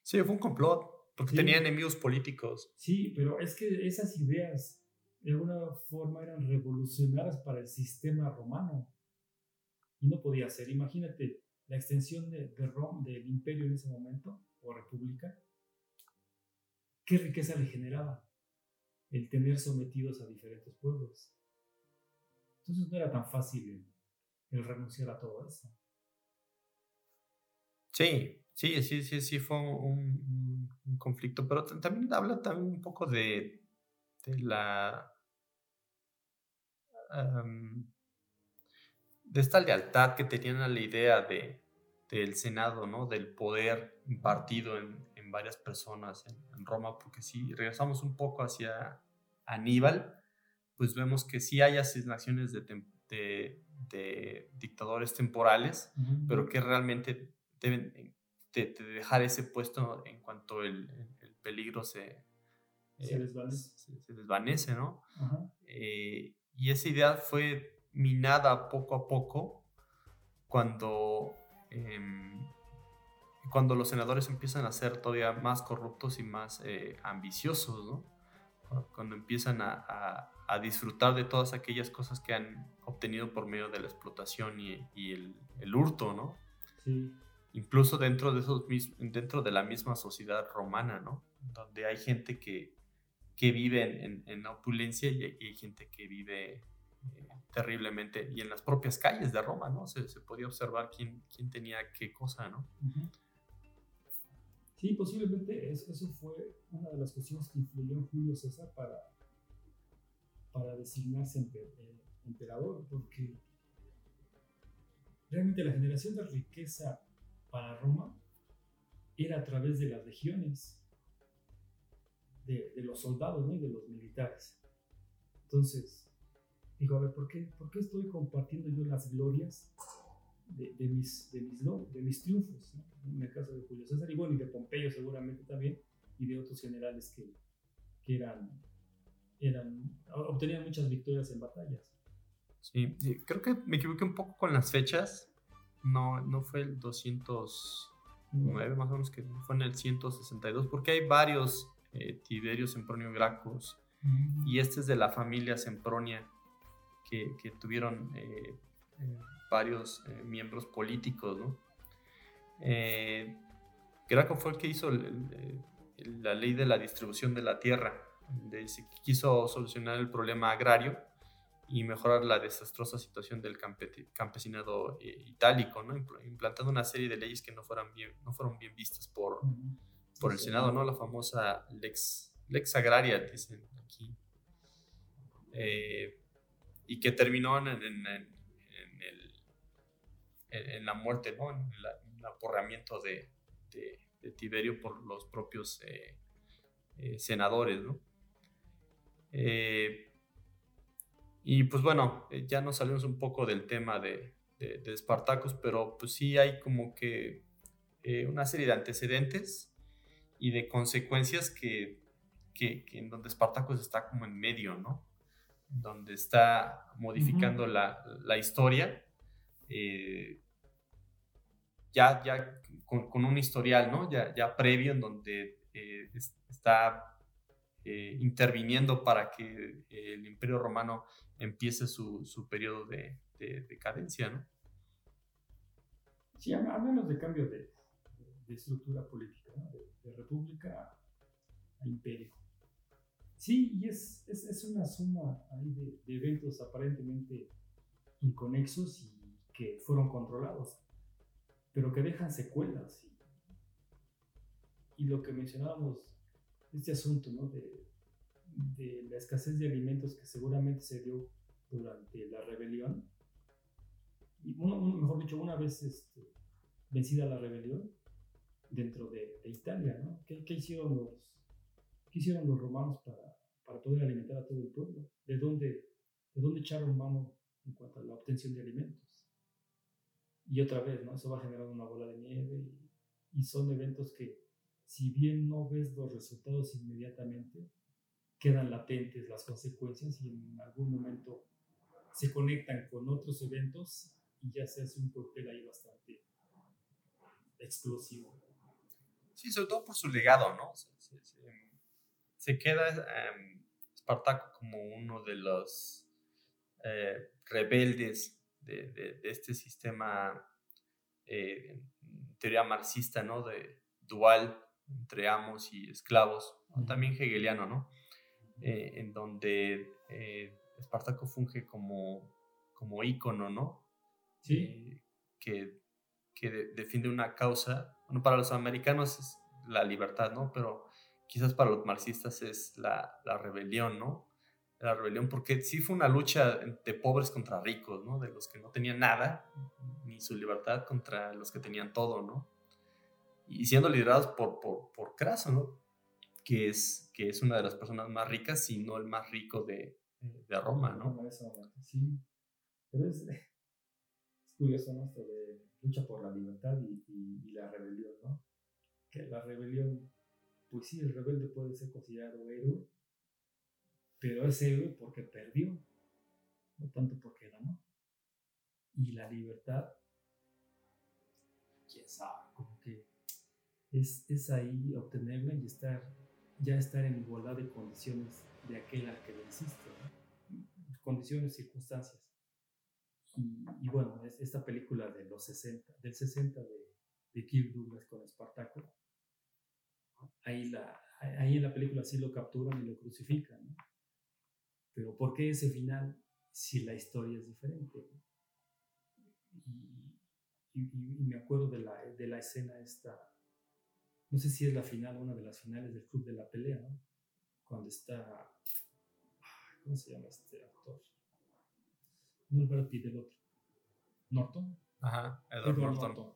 S3: Sí, fue un complot, porque tenía enemigos políticos.
S4: Sí, pero es que esas ideas de alguna forma eran revolucionarias para el sistema romano. Y no podía ser. Imagínate la extensión de, de Roma, del imperio en ese momento, o república. ¿Qué riqueza le generaba el tener sometidos a diferentes pueblos? Entonces no era tan fácil el, renunciar a todo eso.
S3: Sí, sí, sí, sí, sí, fue un, conflicto, pero también habla también un poco de, de la de esta lealtad que tenían a la idea de, del Senado, ¿no? Del poder impartido en, en varias personas en, Roma, porque si regresamos un poco hacia Aníbal, pues vemos que sí hay asignaciones de, de, de dictadores temporales, pero que realmente deben de, dejar ese puesto en cuanto el, el peligro se,
S4: se, desvanece.
S3: se, desvanece, ¿no? Eh, y esa idea fue minada poco a poco cuando, em, cuando los senadores empiezan a ser todavía más corruptos y más eh, ambiciosos, ¿no? Cuando empiezan a, a, disfrutar de todas aquellas cosas que han obtenido por medio de la explotación y, y el, el, hurto, ¿no?
S4: Sí.
S3: Incluso dentro de, esos, dentro de la misma sociedad romana, ¿no? Donde hay gente que, que vive en, en, opulencia y hay, gente que vive eh, terriblemente. Y en las propias calles de Roma, ¿no? Se, podía observar quién, quién, tenía qué cosa, ¿no?
S4: Sí, posiblemente eso, eso, fue una de las cuestiones que influyó en Julio César para, para designarse eh, emperador, porque realmente la generación de riqueza para Roma era a través de las legiones de, los soldados y de los militares. Entonces, digo, a ver, ¿por qué, ¿por qué estoy compartiendo yo las glorias de, mis, de, mis, de mis triunfos? En el caso de Julio César y bueno, y de Pompeyo seguramente también, y de otros generales que, que eran, eran, obtenían muchas victorias en batallas.
S3: Sí, creo que me equivoqué un poco con las fechas. No, no fue el 209, más o menos, que fue en el 162, porque hay varios eh, Tiberio Sempronio Gracos, mm. y este es de la familia Sempronia, que, tuvieron eh, eh, varios miembros políticos. ¿no? Graco fue el que hizo la ley de la distribución de la tierra, de, quiso solucionar el problema agrario y mejorar la desastrosa situación del campesinado itálico, ¿no? implantando una serie de leyes que no, fueran bien, no fueron bien vistas por, por el Senado, ¿no? La famosa Lex, Lex Agraria, dicen aquí. Eh, y que terminó en, en, en, el, en, la muerte, ¿no? En el, aporreamiento de, de, Tiberio por los propios eh, eh, senadores, ¿no? Y pues bueno, ya nos salimos un poco del tema de, de, de Spartacus, pero pues sí hay como que una serie de antecedentes y de consecuencias que, que, en donde Spartacus está como en medio, ¿no? Donde está modificando la, la, historia, eh, ya, ya con, con, un historial, ¿no? Ya, ya previo en donde eh, está eh, interviniendo para que el Imperio Romano empiece su, su periodo de, de, decadencia, ¿no?
S4: Sí, menos de cambio de, de estructura política, ¿no? de, república a imperio. Sí, y es, es, una suma ahí de, eventos aparentemente inconexos y que fueron controlados, pero que dejan secuelas y lo que mencionábamos, este asunto, ¿no? De, de la escasez de alimentos que seguramente se dio durante la rebelión. Y mejor dicho, una vez este, vencida la rebelión dentro de, Italia, ¿no? ¿Qué, hicieron los, ¿Qué hicieron los romanos para, para poder alimentar a todo el pueblo? ¿De dónde, ¿De dónde echaron mano en cuanto a la obtención de alimentos? Y otra vez, ¿no? Eso va generando una bola de nieve y, y son eventos que, si bien no ves los resultados inmediatamente, quedan latentes las consecuencias y en algún momento se conectan con otros eventos y ya se hace un cóctel ahí bastante explosivo.
S3: Sí, sobre todo por su legado, ¿no? Se, queda em, Espartaco como uno de los eh, rebeldes de, este sistema, eh, teoría marxista, ¿no? De dual entre amos y esclavos, también hegeliano, ¿no? Eh, en donde eh, Espartaco funge como, como ícono, ¿no?
S4: Sí.
S3: Eh, que, que defiende una causa, bueno, para los americanos es la libertad, ¿no? Pero quizás para los marxistas es la, la rebelión, ¿no? La rebelión, porque sí fue una lucha de pobres contra ricos, ¿no? De los que no tenían nada, ni su libertad, contra los que tenían todo, ¿no? Y siendo liderados por, por, por Craso, ¿no? Que es, que es una de las personas más ricas, si no el más rico de, de Roma, ¿no?
S4: Sí, pero es, curioso, ¿no? Esto de lucha por la libertad y, y, la rebelión, ¿no? Que la rebelión, pues sí, el rebelde puede ser considerado héroe, pero es héroe porque perdió, no tanto porque ganó. Y la libertad, quién sabe, como que es, es ahí obtenerla y estar ya estar en igualdad de condiciones de aquel al que venciste, condiciones, circunstancias. Y, bueno, es esta película de los 60, del 60 de, de Kirk Douglas con Espartaco, ahí, la, ahí en la película sí lo capturan y lo crucifican. Pero ¿por qué ese final si la historia es diferente? Y, y, me acuerdo de la, de la escena esta no sé si es la final, una de las finales del Club de la Pelea, ¿no? Cuando está, ¿cómo se llama este actor? No el Brad Pitt, el otro. ¿Norton?
S3: Ajá, Edward, Norton.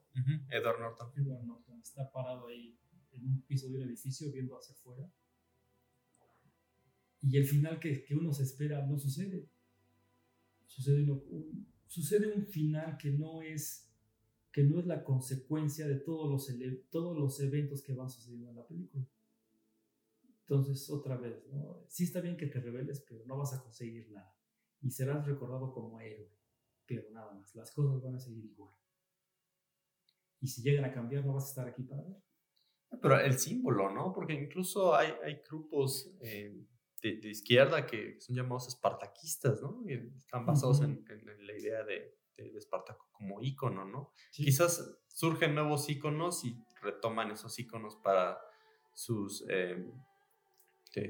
S3: Edward Norton.
S4: Edward Norton está parado ahí en un piso de un edificio viendo hacia afuera. Y el final que, que uno se espera no sucede. Sucede, un, sucede un final que no es que no es la consecuencia de todos los, todos los eventos que van sucediendo en la película. Entonces, otra vez, ¿no? sí está bien que te rebeles, pero no vas a conseguir nada. Y serás recordado como héroe, pero nada más. Las cosas van a seguir igual. Y si llegan a cambiar, no vas a estar aquí para ver.
S3: Pero el símbolo, ¿no? Porque incluso hay, hay grupos eh, de, izquierda que son llamados espartaquistas, ¿no? Y están basados en, la idea de, de, Espartaco como ícono, ¿no? Quizás surgen nuevos íconos y retoman esos íconos para sus, eh,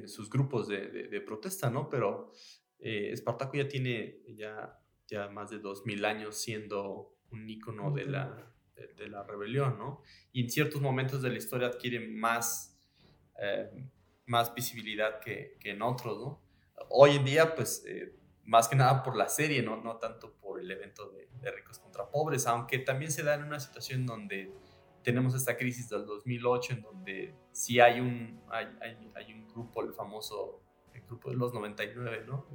S3: sus grupos de, protesta, ¿no? Pero eh, Espartaco ya tiene ya, ya más de dos mil años siendo un ícono de la, de, la rebelión, ¿no? Y en ciertos momentos de la historia adquiere más, eh, más visibilidad que, que, en otros, ¿no? Hoy en día, pues más que nada por la serie, no, no tanto por el evento de, ricos contra pobres, aunque también se da en una situación donde tenemos esta crisis del 2008, en donde sí hay un, hay, hay, un grupo, el famoso el grupo de los 99, ¿no?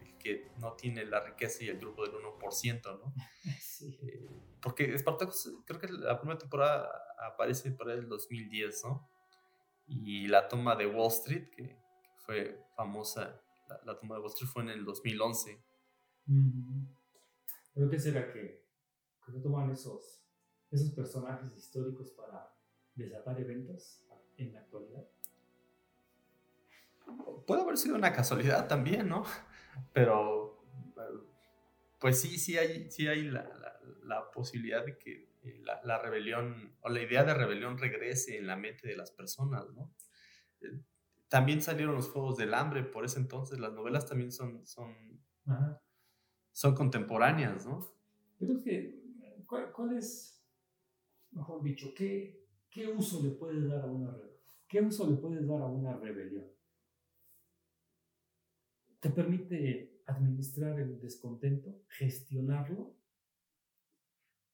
S3: El, que no tiene la riqueza y el grupo del 1%, ¿no? Sí. Eh, porque Spartacus, creo que la primera temporada aparece por el 2010, ¿no? Y la toma de Wall Street, que fue famosa la, toma de Wall fue en el 2011.
S4: ¿Pero qué será que, que toman esos, esos personajes históricos para desatar eventos en la actualidad?
S3: Puede haber sido una casualidad también, ¿no? Pero, pues sí, sí hay, sí hay la, la, posibilidad de que eh, la, la, rebelión o la idea de rebelión regrese en la mente de las personas, ¿no? Eh, también salieron los Juegos del Hambre, por ese entonces las novelas también son, son, son contemporáneas, ¿no?
S4: Pero que, ¿cuál, es, mejor dicho, qué, qué uso le puede dar a una, ¿Qué uso le puedes dar a una rebelión? ¿Te permite administrar el descontento, gestionarlo?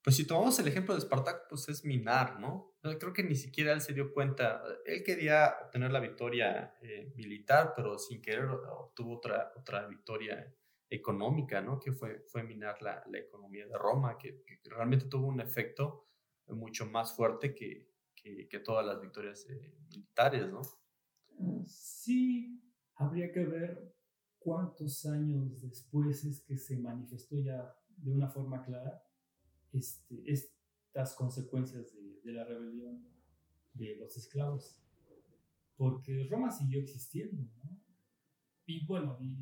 S3: Pues si tomamos el ejemplo de Spartak, pues es minar, ¿no? Creo que ni siquiera él se dio cuenta. Él quería obtener la victoria eh, militar, pero sin querer obtuvo otra, otra victoria económica, ¿no? Que fue, fue minar la, la economía de Roma, que, realmente tuvo un efecto mucho más fuerte que, que, todas las victorias eh, militares, ¿no?
S4: Sí, habría que ver cuántos años después es que se manifestó ya de una forma clara este, estas consecuencias de, la rebelión de los esclavos. Porque Roma siguió existiendo, ¿no? Y bueno, y,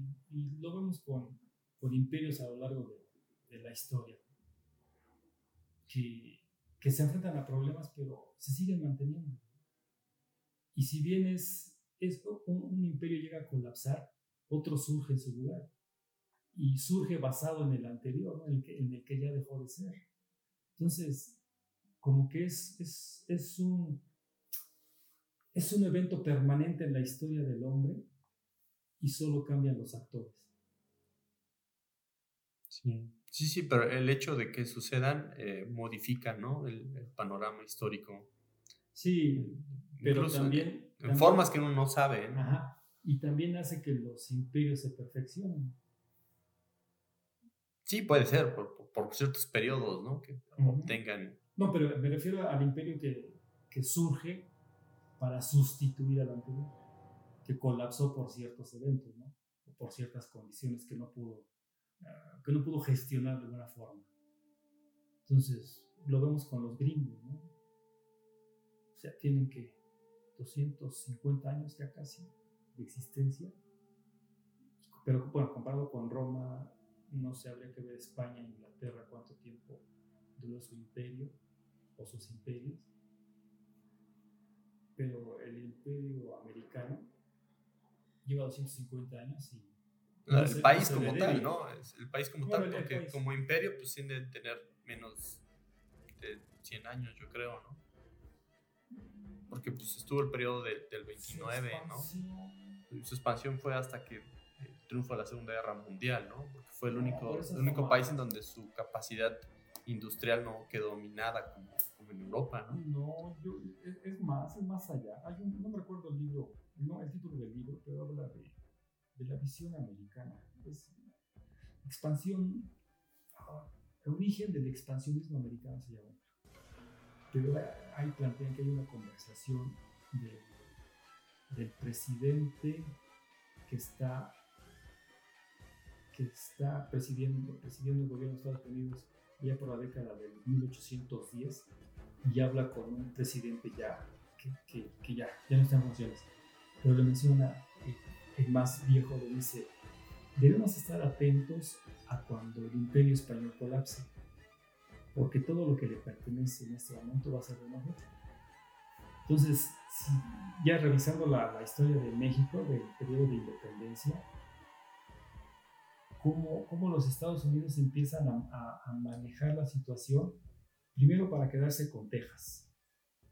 S4: lo vemos con, con, imperios a lo largo de, la historia, que, que, se enfrentan a problemas, pero se siguen manteniendo. Y si bien es, es un, imperio llega a colapsar, otro surge en su lugar. Y surge basado en el anterior, en, el que, ya dejó de ser. Entonces, como que es, es, es, un, es un evento permanente en la historia del hombre y solo cambian los actores.
S3: Sí, sí, sí pero el hecho de que sucedan eh, modifica ¿no? el, panorama histórico.
S4: Sí, pero también,
S3: En formas que uno no sabe.
S4: Ajá, y también hace que los imperios se perfeccionen.
S3: Sí, puede ser, por, por ciertos periodos, ¿no? Que obtengan...
S4: No, pero me refiero al imperio que, que surge para sustituir al anterior que colapsó por ciertos eventos, ¿no? O por ciertas condiciones que no pudo, ah, que no pudo gestionar de alguna forma. Entonces, lo vemos con los gringos, ¿no? O sea, tienen que 250 años ya casi de existencia. Pero bueno, comparado con Roma, no se habría que ver España e Inglaterra cuánto tiempo duró su imperio o sus imperios. Pero el imperio americano lleva 250 años y...
S3: el país como tal, ¿no? el país como tal, porque como imperio pues tiene que tener menos de 100 años, yo creo, ¿no? Porque pues estuvo el periodo del 29, ¿no? Su expansión fue hasta que triunfó la Segunda Guerra Mundial, ¿no? Porque fue el único, el único país en donde su capacidad industrial no quedó minada como, como en Europa, ¿no?
S4: No, yo, es, más, es más allá. Hay un, no me recuerdo el libro no el título del libro, pero habla de, de la visión americana. Es expansión, ah, el origen del expansionismo americano se llama. Pero ahí plantean que hay una conversación del presidente que está que está presidiendo, presidiendo el gobierno de Estados Unidos ya por la década del 1810 y habla con un presidente ya que, que, que ya, ya no está en funciones pero le menciona el más viejo, le dice, debemos estar atentos a cuando el imperio español colapse, porque todo lo que le pertenece en este momento va a ser de nosotros. Entonces, ya revisando la, historia de México, del periodo de independencia, cómo, cómo los Estados Unidos empiezan a, a, manejar la situación, primero para quedarse con Texas,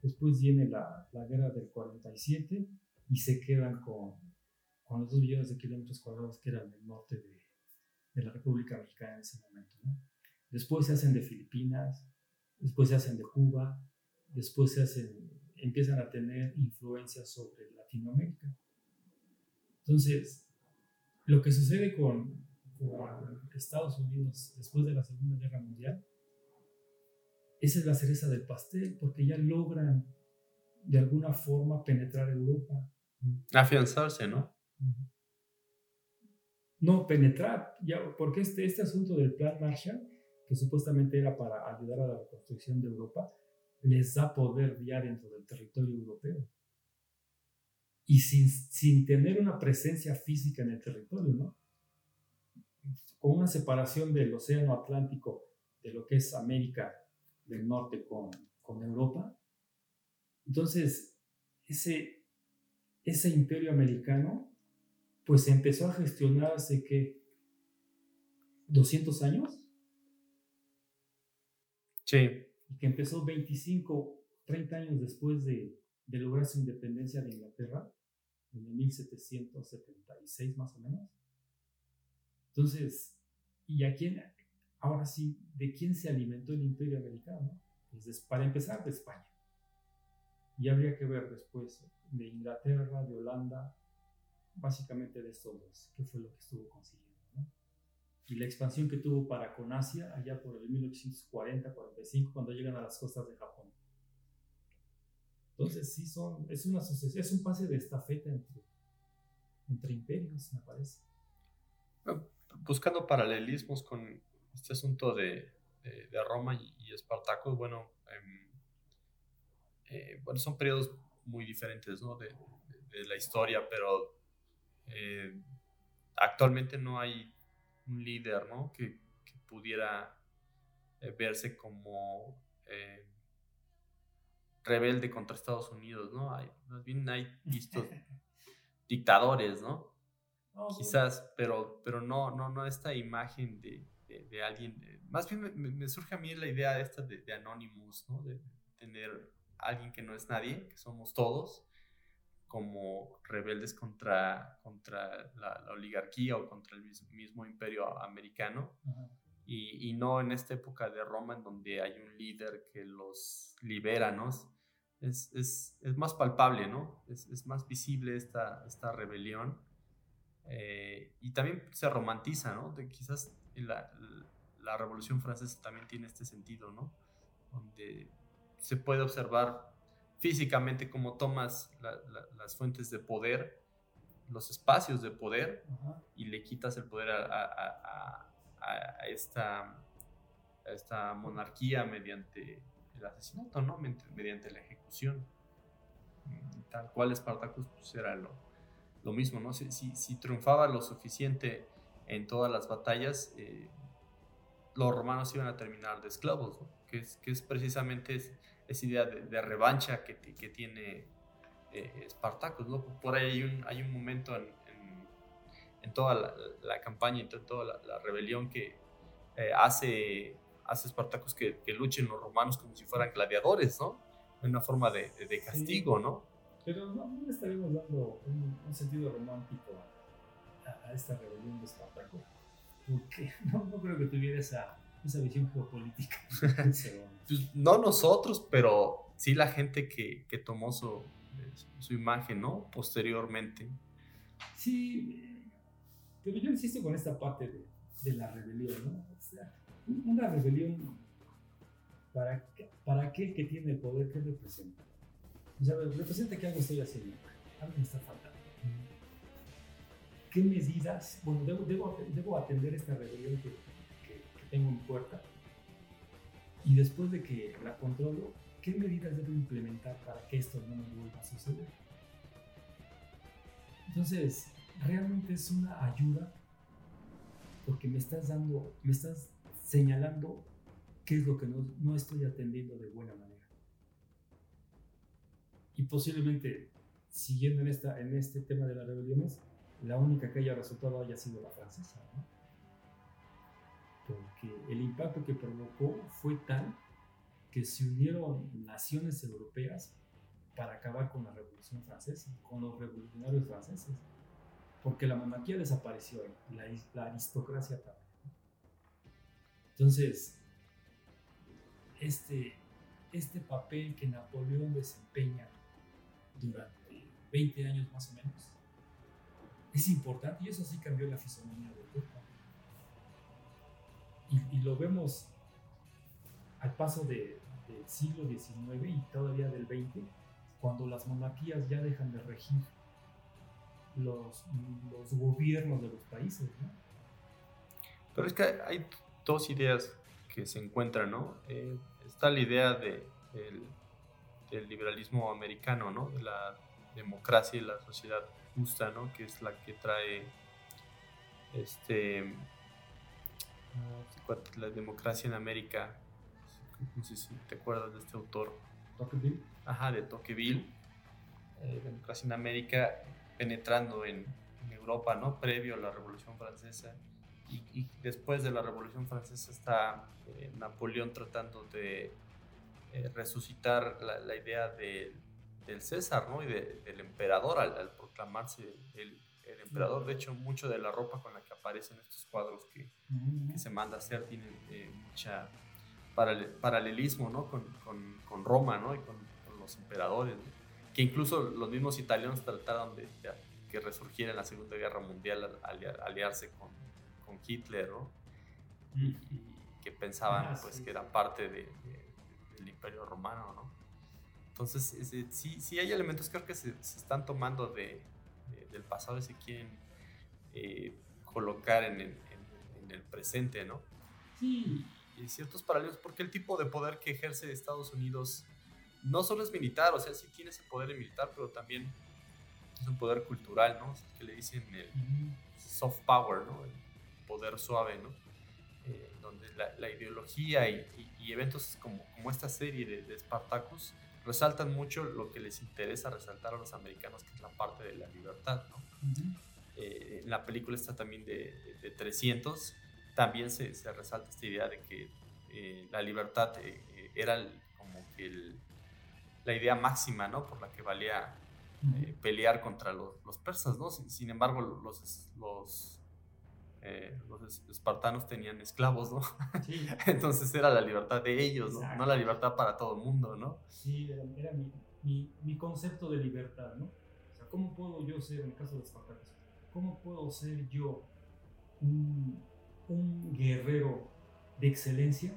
S4: después viene la, la guerra del 47, y se quedan con, con los dos millones de kilómetros cuadrados que eran el norte de, de, la República Mexicana en ese momento. Después se hacen de Filipinas, después se hacen de Cuba, después se hacen, empiezan a tener influencia sobre Latinoamérica. Entonces, lo que sucede con, con Estados Unidos después de la Segunda Guerra Mundial, esa es la cereza del pastel, porque ya logran de alguna forma penetrar Europa.
S3: Afianzarse, ¿no?
S4: No, penetrar, ya, porque este, este asunto del plan Marshall, que supuestamente era para ayudar a la reconstrucción de Europa, les da poder ya dentro del territorio europeo. Y sin, sin tener una presencia física en el territorio, ¿no? Con una separación del océano Atlántico, de lo que es América del Norte con, con Europa. Entonces, ese, ese imperio americano, pues empezó a gestionar hace que 200 años.
S3: Sí.
S4: Y que empezó 25, 30 años después de, de lograr su independencia de Inglaterra en 1776 más o menos. Entonces, ¿y a quién, ahora sí, de quién se alimentó el imperio americano? Pues para empezar, de España. Y habría que ver después de Inglaterra, de Holanda, básicamente de estos dos, qué fue lo que estuvo consiguiendo. Y la expansión que tuvo para con Asia allá por el 1840-45 cuando llegan a las costas de Japón. Entonces sí son, es, una, es un pase de estafeta entre, entre imperios, me parece.
S3: Buscando paralelismos con este asunto de, de, Roma y, Espartaco, bueno, em, eh, bueno, son periodos muy diferentes ¿no? de, de, la historia, pero eh, actualmente no hay un líder ¿no? que, que pudiera eh, verse como rebelde contra Estados Unidos, ¿no? Hay, más bien hay vistos dictadores, ¿no? Quizás, pero, pero no, no, no esta imagen de, de, alguien. más bien me, surge a mí la idea esta de, de Anonymous, ¿no? De tener alguien que no es nadie, que somos todos, como rebeldes contra, contra la, oligarquía o contra el mismo, imperio americano. Y, y, no en esta época de Roma en donde hay un líder que los libera, ¿no? Es, es, es más palpable, ¿no? Es, es, más visible esta, esta rebelión. Eh, y también se romantiza, ¿no? De quizás la, la, Revolución Francesa también tiene este sentido, ¿no? Donde se puede observar físicamente cómo tomas las fuentes de poder, los espacios de poder, y le quitas el poder a, a, a, esta, esta monarquía mediante el asesinato, ¿no? Mediante la ejecución. Tal cual Espartacus pues, era lo, lo mismo, ¿no? Si, si, triunfaba lo suficiente en todas las batallas, eh, los romanos iban a terminar de esclavos, ¿no? que, es, que es precisamente esa idea de, revancha que, que tiene eh, Espartacus. ¿no? Por ahí hay un, hay un momento en, en, toda la, campaña, en toda la, rebelión que eh, hace, hace Espartacus que, que, luchen los romanos como si fueran gladiadores, ¿no? En una forma de, de castigo, ¿no?
S4: Pero no, no estaríamos dando un, sentido romántico a, a, esta rebelión de Espartaco, porque no, no creo que tuviera esa, esa visión geopolítica.
S3: pues no nosotros, pero sí la gente que, que tomó su, su imagen, ¿no? Posteriormente.
S4: Sí, pero yo insisto con esta parte de, de la rebelión, ¿no? O sea, una rebelión, ¿para, para aquel que tiene el poder, ¿qué representa? O sea, representa que algo estoy haciendo, algo me está faltando. ¿Qué medidas? Bueno, debo, debo, atender esta rebelión que, que, tengo en puerta. Y después de que la controlo, ¿qué medidas debo implementar para que esto no me vuelva a suceder? Entonces, realmente es una ayuda porque me estás dando, me estás señalando qué es lo que no, no estoy atendiendo de buena manera y posiblemente siguiendo en, esta, en este tema de las rebeliones, la única que haya resultado haya sido la francesa, ¿no? porque el impacto que provocó fue tal que se unieron naciones europeas para acabar con la Revolución Francesa, con los revolucionarios franceses, porque la monarquía desapareció la, la aristocracia también. Entonces, este, este papel que Napoleón desempeña durante 20 años más o menos, es importante y eso sí cambió la fisonomía de Europa. Y, y, lo vemos al paso de, del siglo XIX y todavía del XX, cuando las monarquías ya dejan de regir los, gobiernos de los países. ¿no?
S3: Pero es que hay dos ideas que se encuentran, ¿no? Eh, está la idea de del liberalismo americano, ¿no? De la democracia y la sociedad justa, ¿no? Que es la que trae este la democracia en América. No sé si te acuerdas de este autor.
S4: Tocqueville.
S3: Ajá, de Tocqueville. Eh, democracia en América penetrando en, Europa, ¿no? Previo a la Revolución Francesa. Y, después de la Revolución Francesa está eh, Napoleón tratando de eh, resucitar la, idea de, del César, ¿no? Y del emperador al, proclamarse el, emperador. De hecho, mucho de la ropa con la que aparecen estos cuadros que, se manda a hacer tiene eh, mucha paralelismo, ¿no? Con, con, Roma, ¿no? Y con, los emperadores, Que incluso los mismos italianos trataron de, que resurgiera en la Segunda Guerra Mundial al, aliarse con, con Hitler, ¿no? Y, que pensaban, ah, pues, que era parte de, del Imperio Romano, ¿no? Entonces, sí, sí hay elementos creo que se, están tomando de, del pasado y se quieren eh, colocar en el, en, el, presente, ¿no?
S4: Sí.
S3: Y ciertos paralelos, porque el tipo de poder que ejerce Estados Unidos no solo es militar, o sea, sí tiene ese poder militar, pero también es un poder cultural, ¿no? que le dicen el soft power, ¿no? El poder suave, ¿no? Eh, donde la, ideología y, eventos como, como esta serie de, de Spartacus resaltan mucho lo que les interesa resaltar a los americanos, que es la parte de la libertad. ¿no? Eh, en la película está también de, 300, también se, se, resalta esta idea de que eh, la libertad eh, era como que la idea máxima ¿no? por la que valía pelear contra los, los persas. ¿no? Sin, sin, embargo, los, los eh, los espartanos tenían esclavos, ¿no? Entonces era la libertad de ellos, ¿no? No la libertad para todo el mundo, ¿no?
S4: Sí, era, mi, mi, mi, concepto de libertad, ¿no? O sea, ¿cómo puedo yo ser, en el caso de Espartacus, cómo puedo ser yo un, un guerrero de excelencia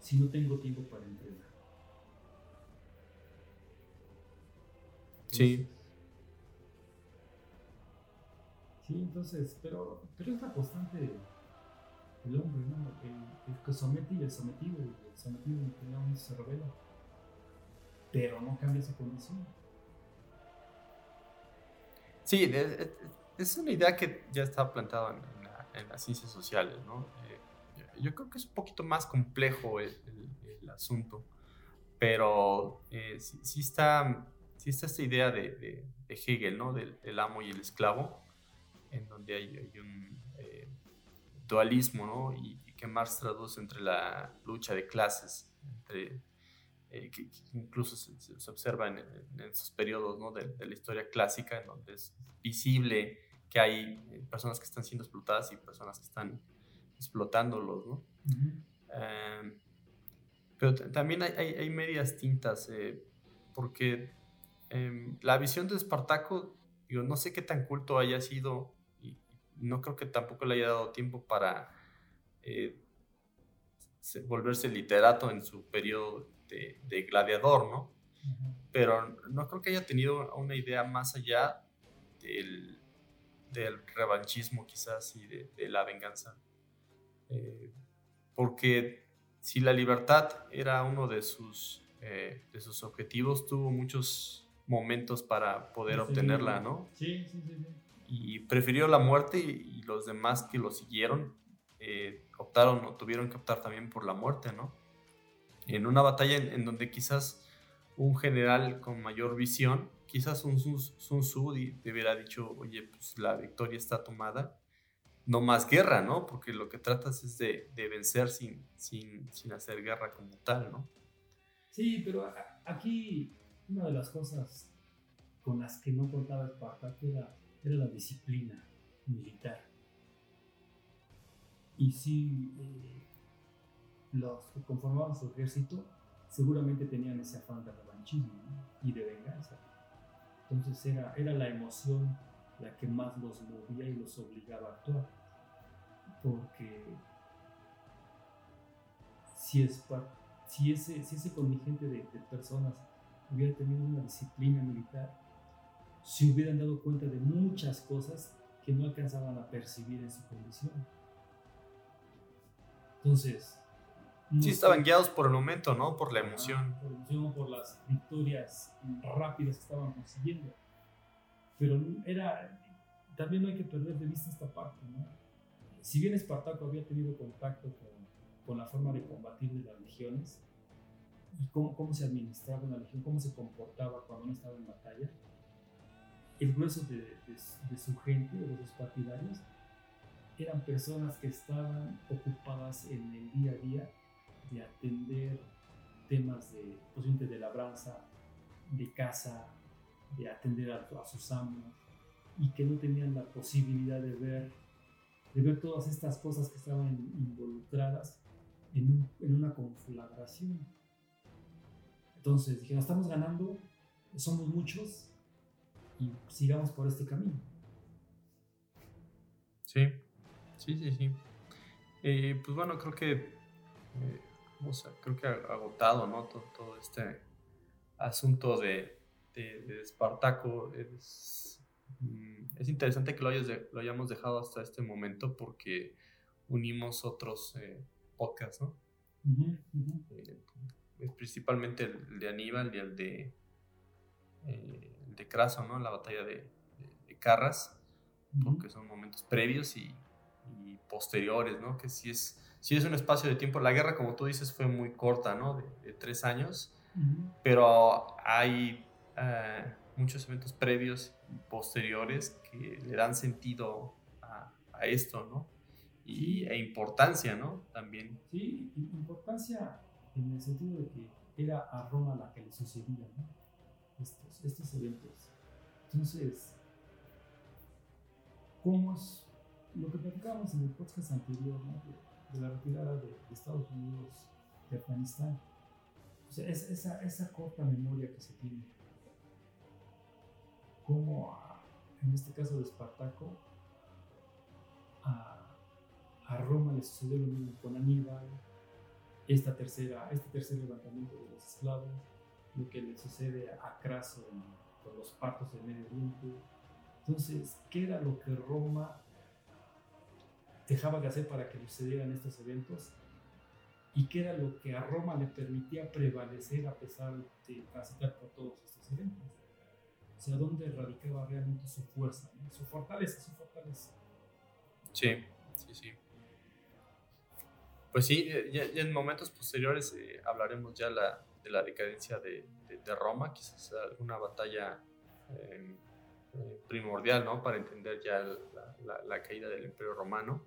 S4: si no tengo tiempo para entrenar?
S3: sí.
S4: Sí, entonces, pero, pero es la constante del hombre, ¿no? El, que somete y el sometido, el sometido finalmente se revela, pero no cambia su condición.
S3: Sí, es una idea que ya está plantada en, las ciencias sociales, ¿no? Eh, yo creo que es un poquito más complejo el, asunto, pero eh, sí, está, sí está esta idea de, Hegel, ¿no? Del, amo y el esclavo, en donde hay, un eh, dualismo, ¿no? Y, que Marx traduce entre la lucha de clases, entre, eh, que, incluso se, observa en, esos periodos ¿no? de, la historia clásica, en donde es visible que hay eh, personas que están siendo explotadas y personas que están explotándolos, ¿no? pero también hay, hay, hay, medias tintas, porque em, la visión de Espartaco, digo, no sé qué tan culto haya sido no creo que tampoco le haya dado tiempo para eh, volverse literato en su periodo de, gladiador, ¿no? Pero no creo que haya tenido una idea más allá del, revanchismo quizás y de, la venganza. Eh, porque si la libertad era uno de sus, eh, de sus objetivos, tuvo muchos momentos para poder obtenerla, ¿no?
S4: Sí, sí, sí
S3: y prefirió la muerte y, los demás que lo siguieron eh, optaron o tuvieron que optar también por la muerte, ¿no? En una batalla en, donde quizás un general con mayor visión, quizás un Sun Tzu te hubiera dicho, oye, pues la victoria está tomada, no más guerra, ¿no? Porque lo que tratas es de, vencer sin, sin, sin, hacer guerra como tal, ¿no?
S4: Sí, pero aquí una de las cosas con las que no contaba Espartaco era era la disciplina militar. Y si eh, los que conformaban su ejército seguramente tenían ese afán de revanchismo y de venganza. Entonces era, era la emoción la que más los movía y los obligaba a actuar. Porque si, es, si, ese, si ese contingente de, de personas hubiera tenido una disciplina militar, se hubieran dado cuenta de muchas cosas que no alcanzaban a percibir en su condición. Entonces...
S3: sí estaban guiados por el momento, ¿no? Por la emoción.
S4: por la emoción, por las victorias rápidas que estaban consiguiendo. Pero era... También no hay que perder de vista esta parte, ¿no? Si bien Espartaco había tenido contacto con, con la forma de combatir de las legiones, y cómo, cómo se administraba una legión, cómo se comportaba cuando no estaba en batalla, el grueso de, su gente, de los partidarios, eran personas que estaban ocupadas en el día a día de atender temas de, posiblemente de labranza, de casa, de atender a, sus amos, y que no tenían la posibilidad de ver, de ver todas estas cosas que estaban involucradas en, en una conflagración. Entonces dijeron, estamos ganando, somos muchos y sigamos por este camino.
S3: Sí, sí, sí, sí. Eh, pues bueno, creo que, eh, creo que agotado, ¿no? Todo, este asunto de, de, Espartaco es, mm, es, interesante que lo, lo hayamos dejado hasta este momento porque unimos otros eh, podcasts, ¿no? principalmente el de Aníbal y el de, de Craso, ¿no? La batalla de, de Carras porque son momentos previos y, posteriores, ¿no? Que si es, si es un espacio de tiempo. La guerra, como tú dices, fue muy corta, ¿no? De, tres años, pero hay eh, muchos eventos previos y posteriores que le dan sentido a, esto, ¿no? Y, e importancia, ¿no? También.
S4: Sí, importancia en el sentido de que era a Roma la que le sucedía, ¿no? Estos, eventos. Entonces, cómo es lo que platicábamos en el podcast anterior, de, la retirada de, Estados Unidos de Afganistán. O sea, es, esa, esa corta memoria que se tiene. Cómo, en este caso de Espartaco, a, Roma le sucedió lo mismo con Aníbal, esta tercera, este tercer levantamiento de los esclavos, lo que le sucede a Craso con los partos del Medio Oriente, entonces, ¿qué era lo que Roma dejaba de hacer para que sucedieran estos eventos? ¿Y qué era lo que a Roma le permitía prevalecer a pesar de transitar por todos estos eventos? O sea, ¿dónde radicaba realmente su fuerza, su fortaleza, su fortaleza?
S3: Sí, sí, sí. Pues sí, eh, ya, en momentos posteriores eh, hablaremos ya la, la decadencia de, Roma, quizás alguna batalla eh, eh, primordial, ¿no? Para entender ya la, caída del Imperio Romano.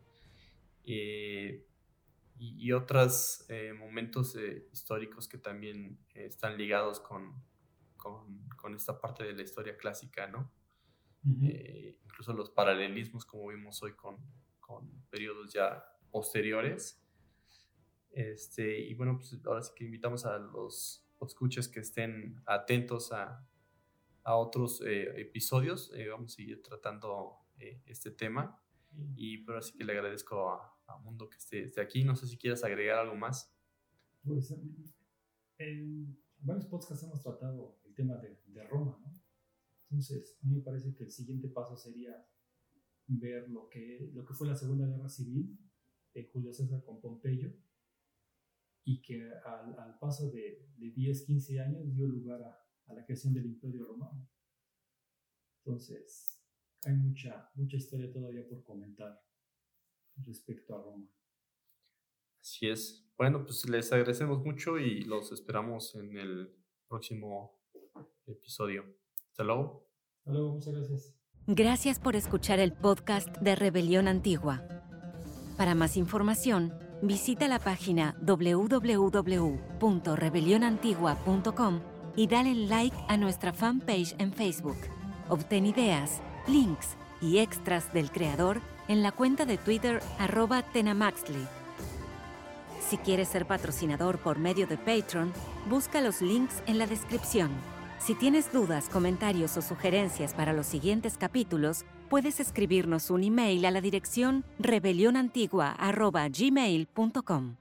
S3: y, otros eh, momentos históricos que también están ligados con, con, esta parte de la historia clásica, ¿no? incluso los paralelismos, como vimos hoy, con, con periodos ya posteriores. Este, y bueno, pues ahora sí que invitamos a los escuches que estén atentos a, a otros eh, episodios. Eh, vamos a seguir tratando eh, este tema. Y pero así que le agradezco a, Mundo que esté, aquí. No sé si quieres agregar algo más.
S4: Pues en varios podcasts hemos tratado el tema de, de Roma, ¿no? Entonces, a mí me parece que el siguiente paso sería ver lo que, lo que fue la Segunda Guerra Civil de Julio César con Pompeyo y que al, al paso de, de 10, 15 años dio lugar a, a la creación del Imperio Romano. Entonces, hay mucha, mucha historia todavía por comentar respecto a Roma.
S3: Así es. Bueno, pues les agradecemos mucho y los esperamos en el próximo episodio. Hasta luego.
S4: Hasta luego, muchas gracias.
S2: Gracias por escuchar el podcast de Rebelión Antigua. Para más información, visita la página www.rebelionantigua.com y dale like a nuestra fanpage en Facebook. Obtén ideas, links y extras del creador en la cuenta de Twitter arroba tenamaxley. Si quieres ser patrocinador por medio de Patreon, busca los links en la descripción. Si tienes dudas, comentarios o sugerencias para los siguientes capítulos, puedes escribirnos un email a la dirección rebelionantigua.gmail.com.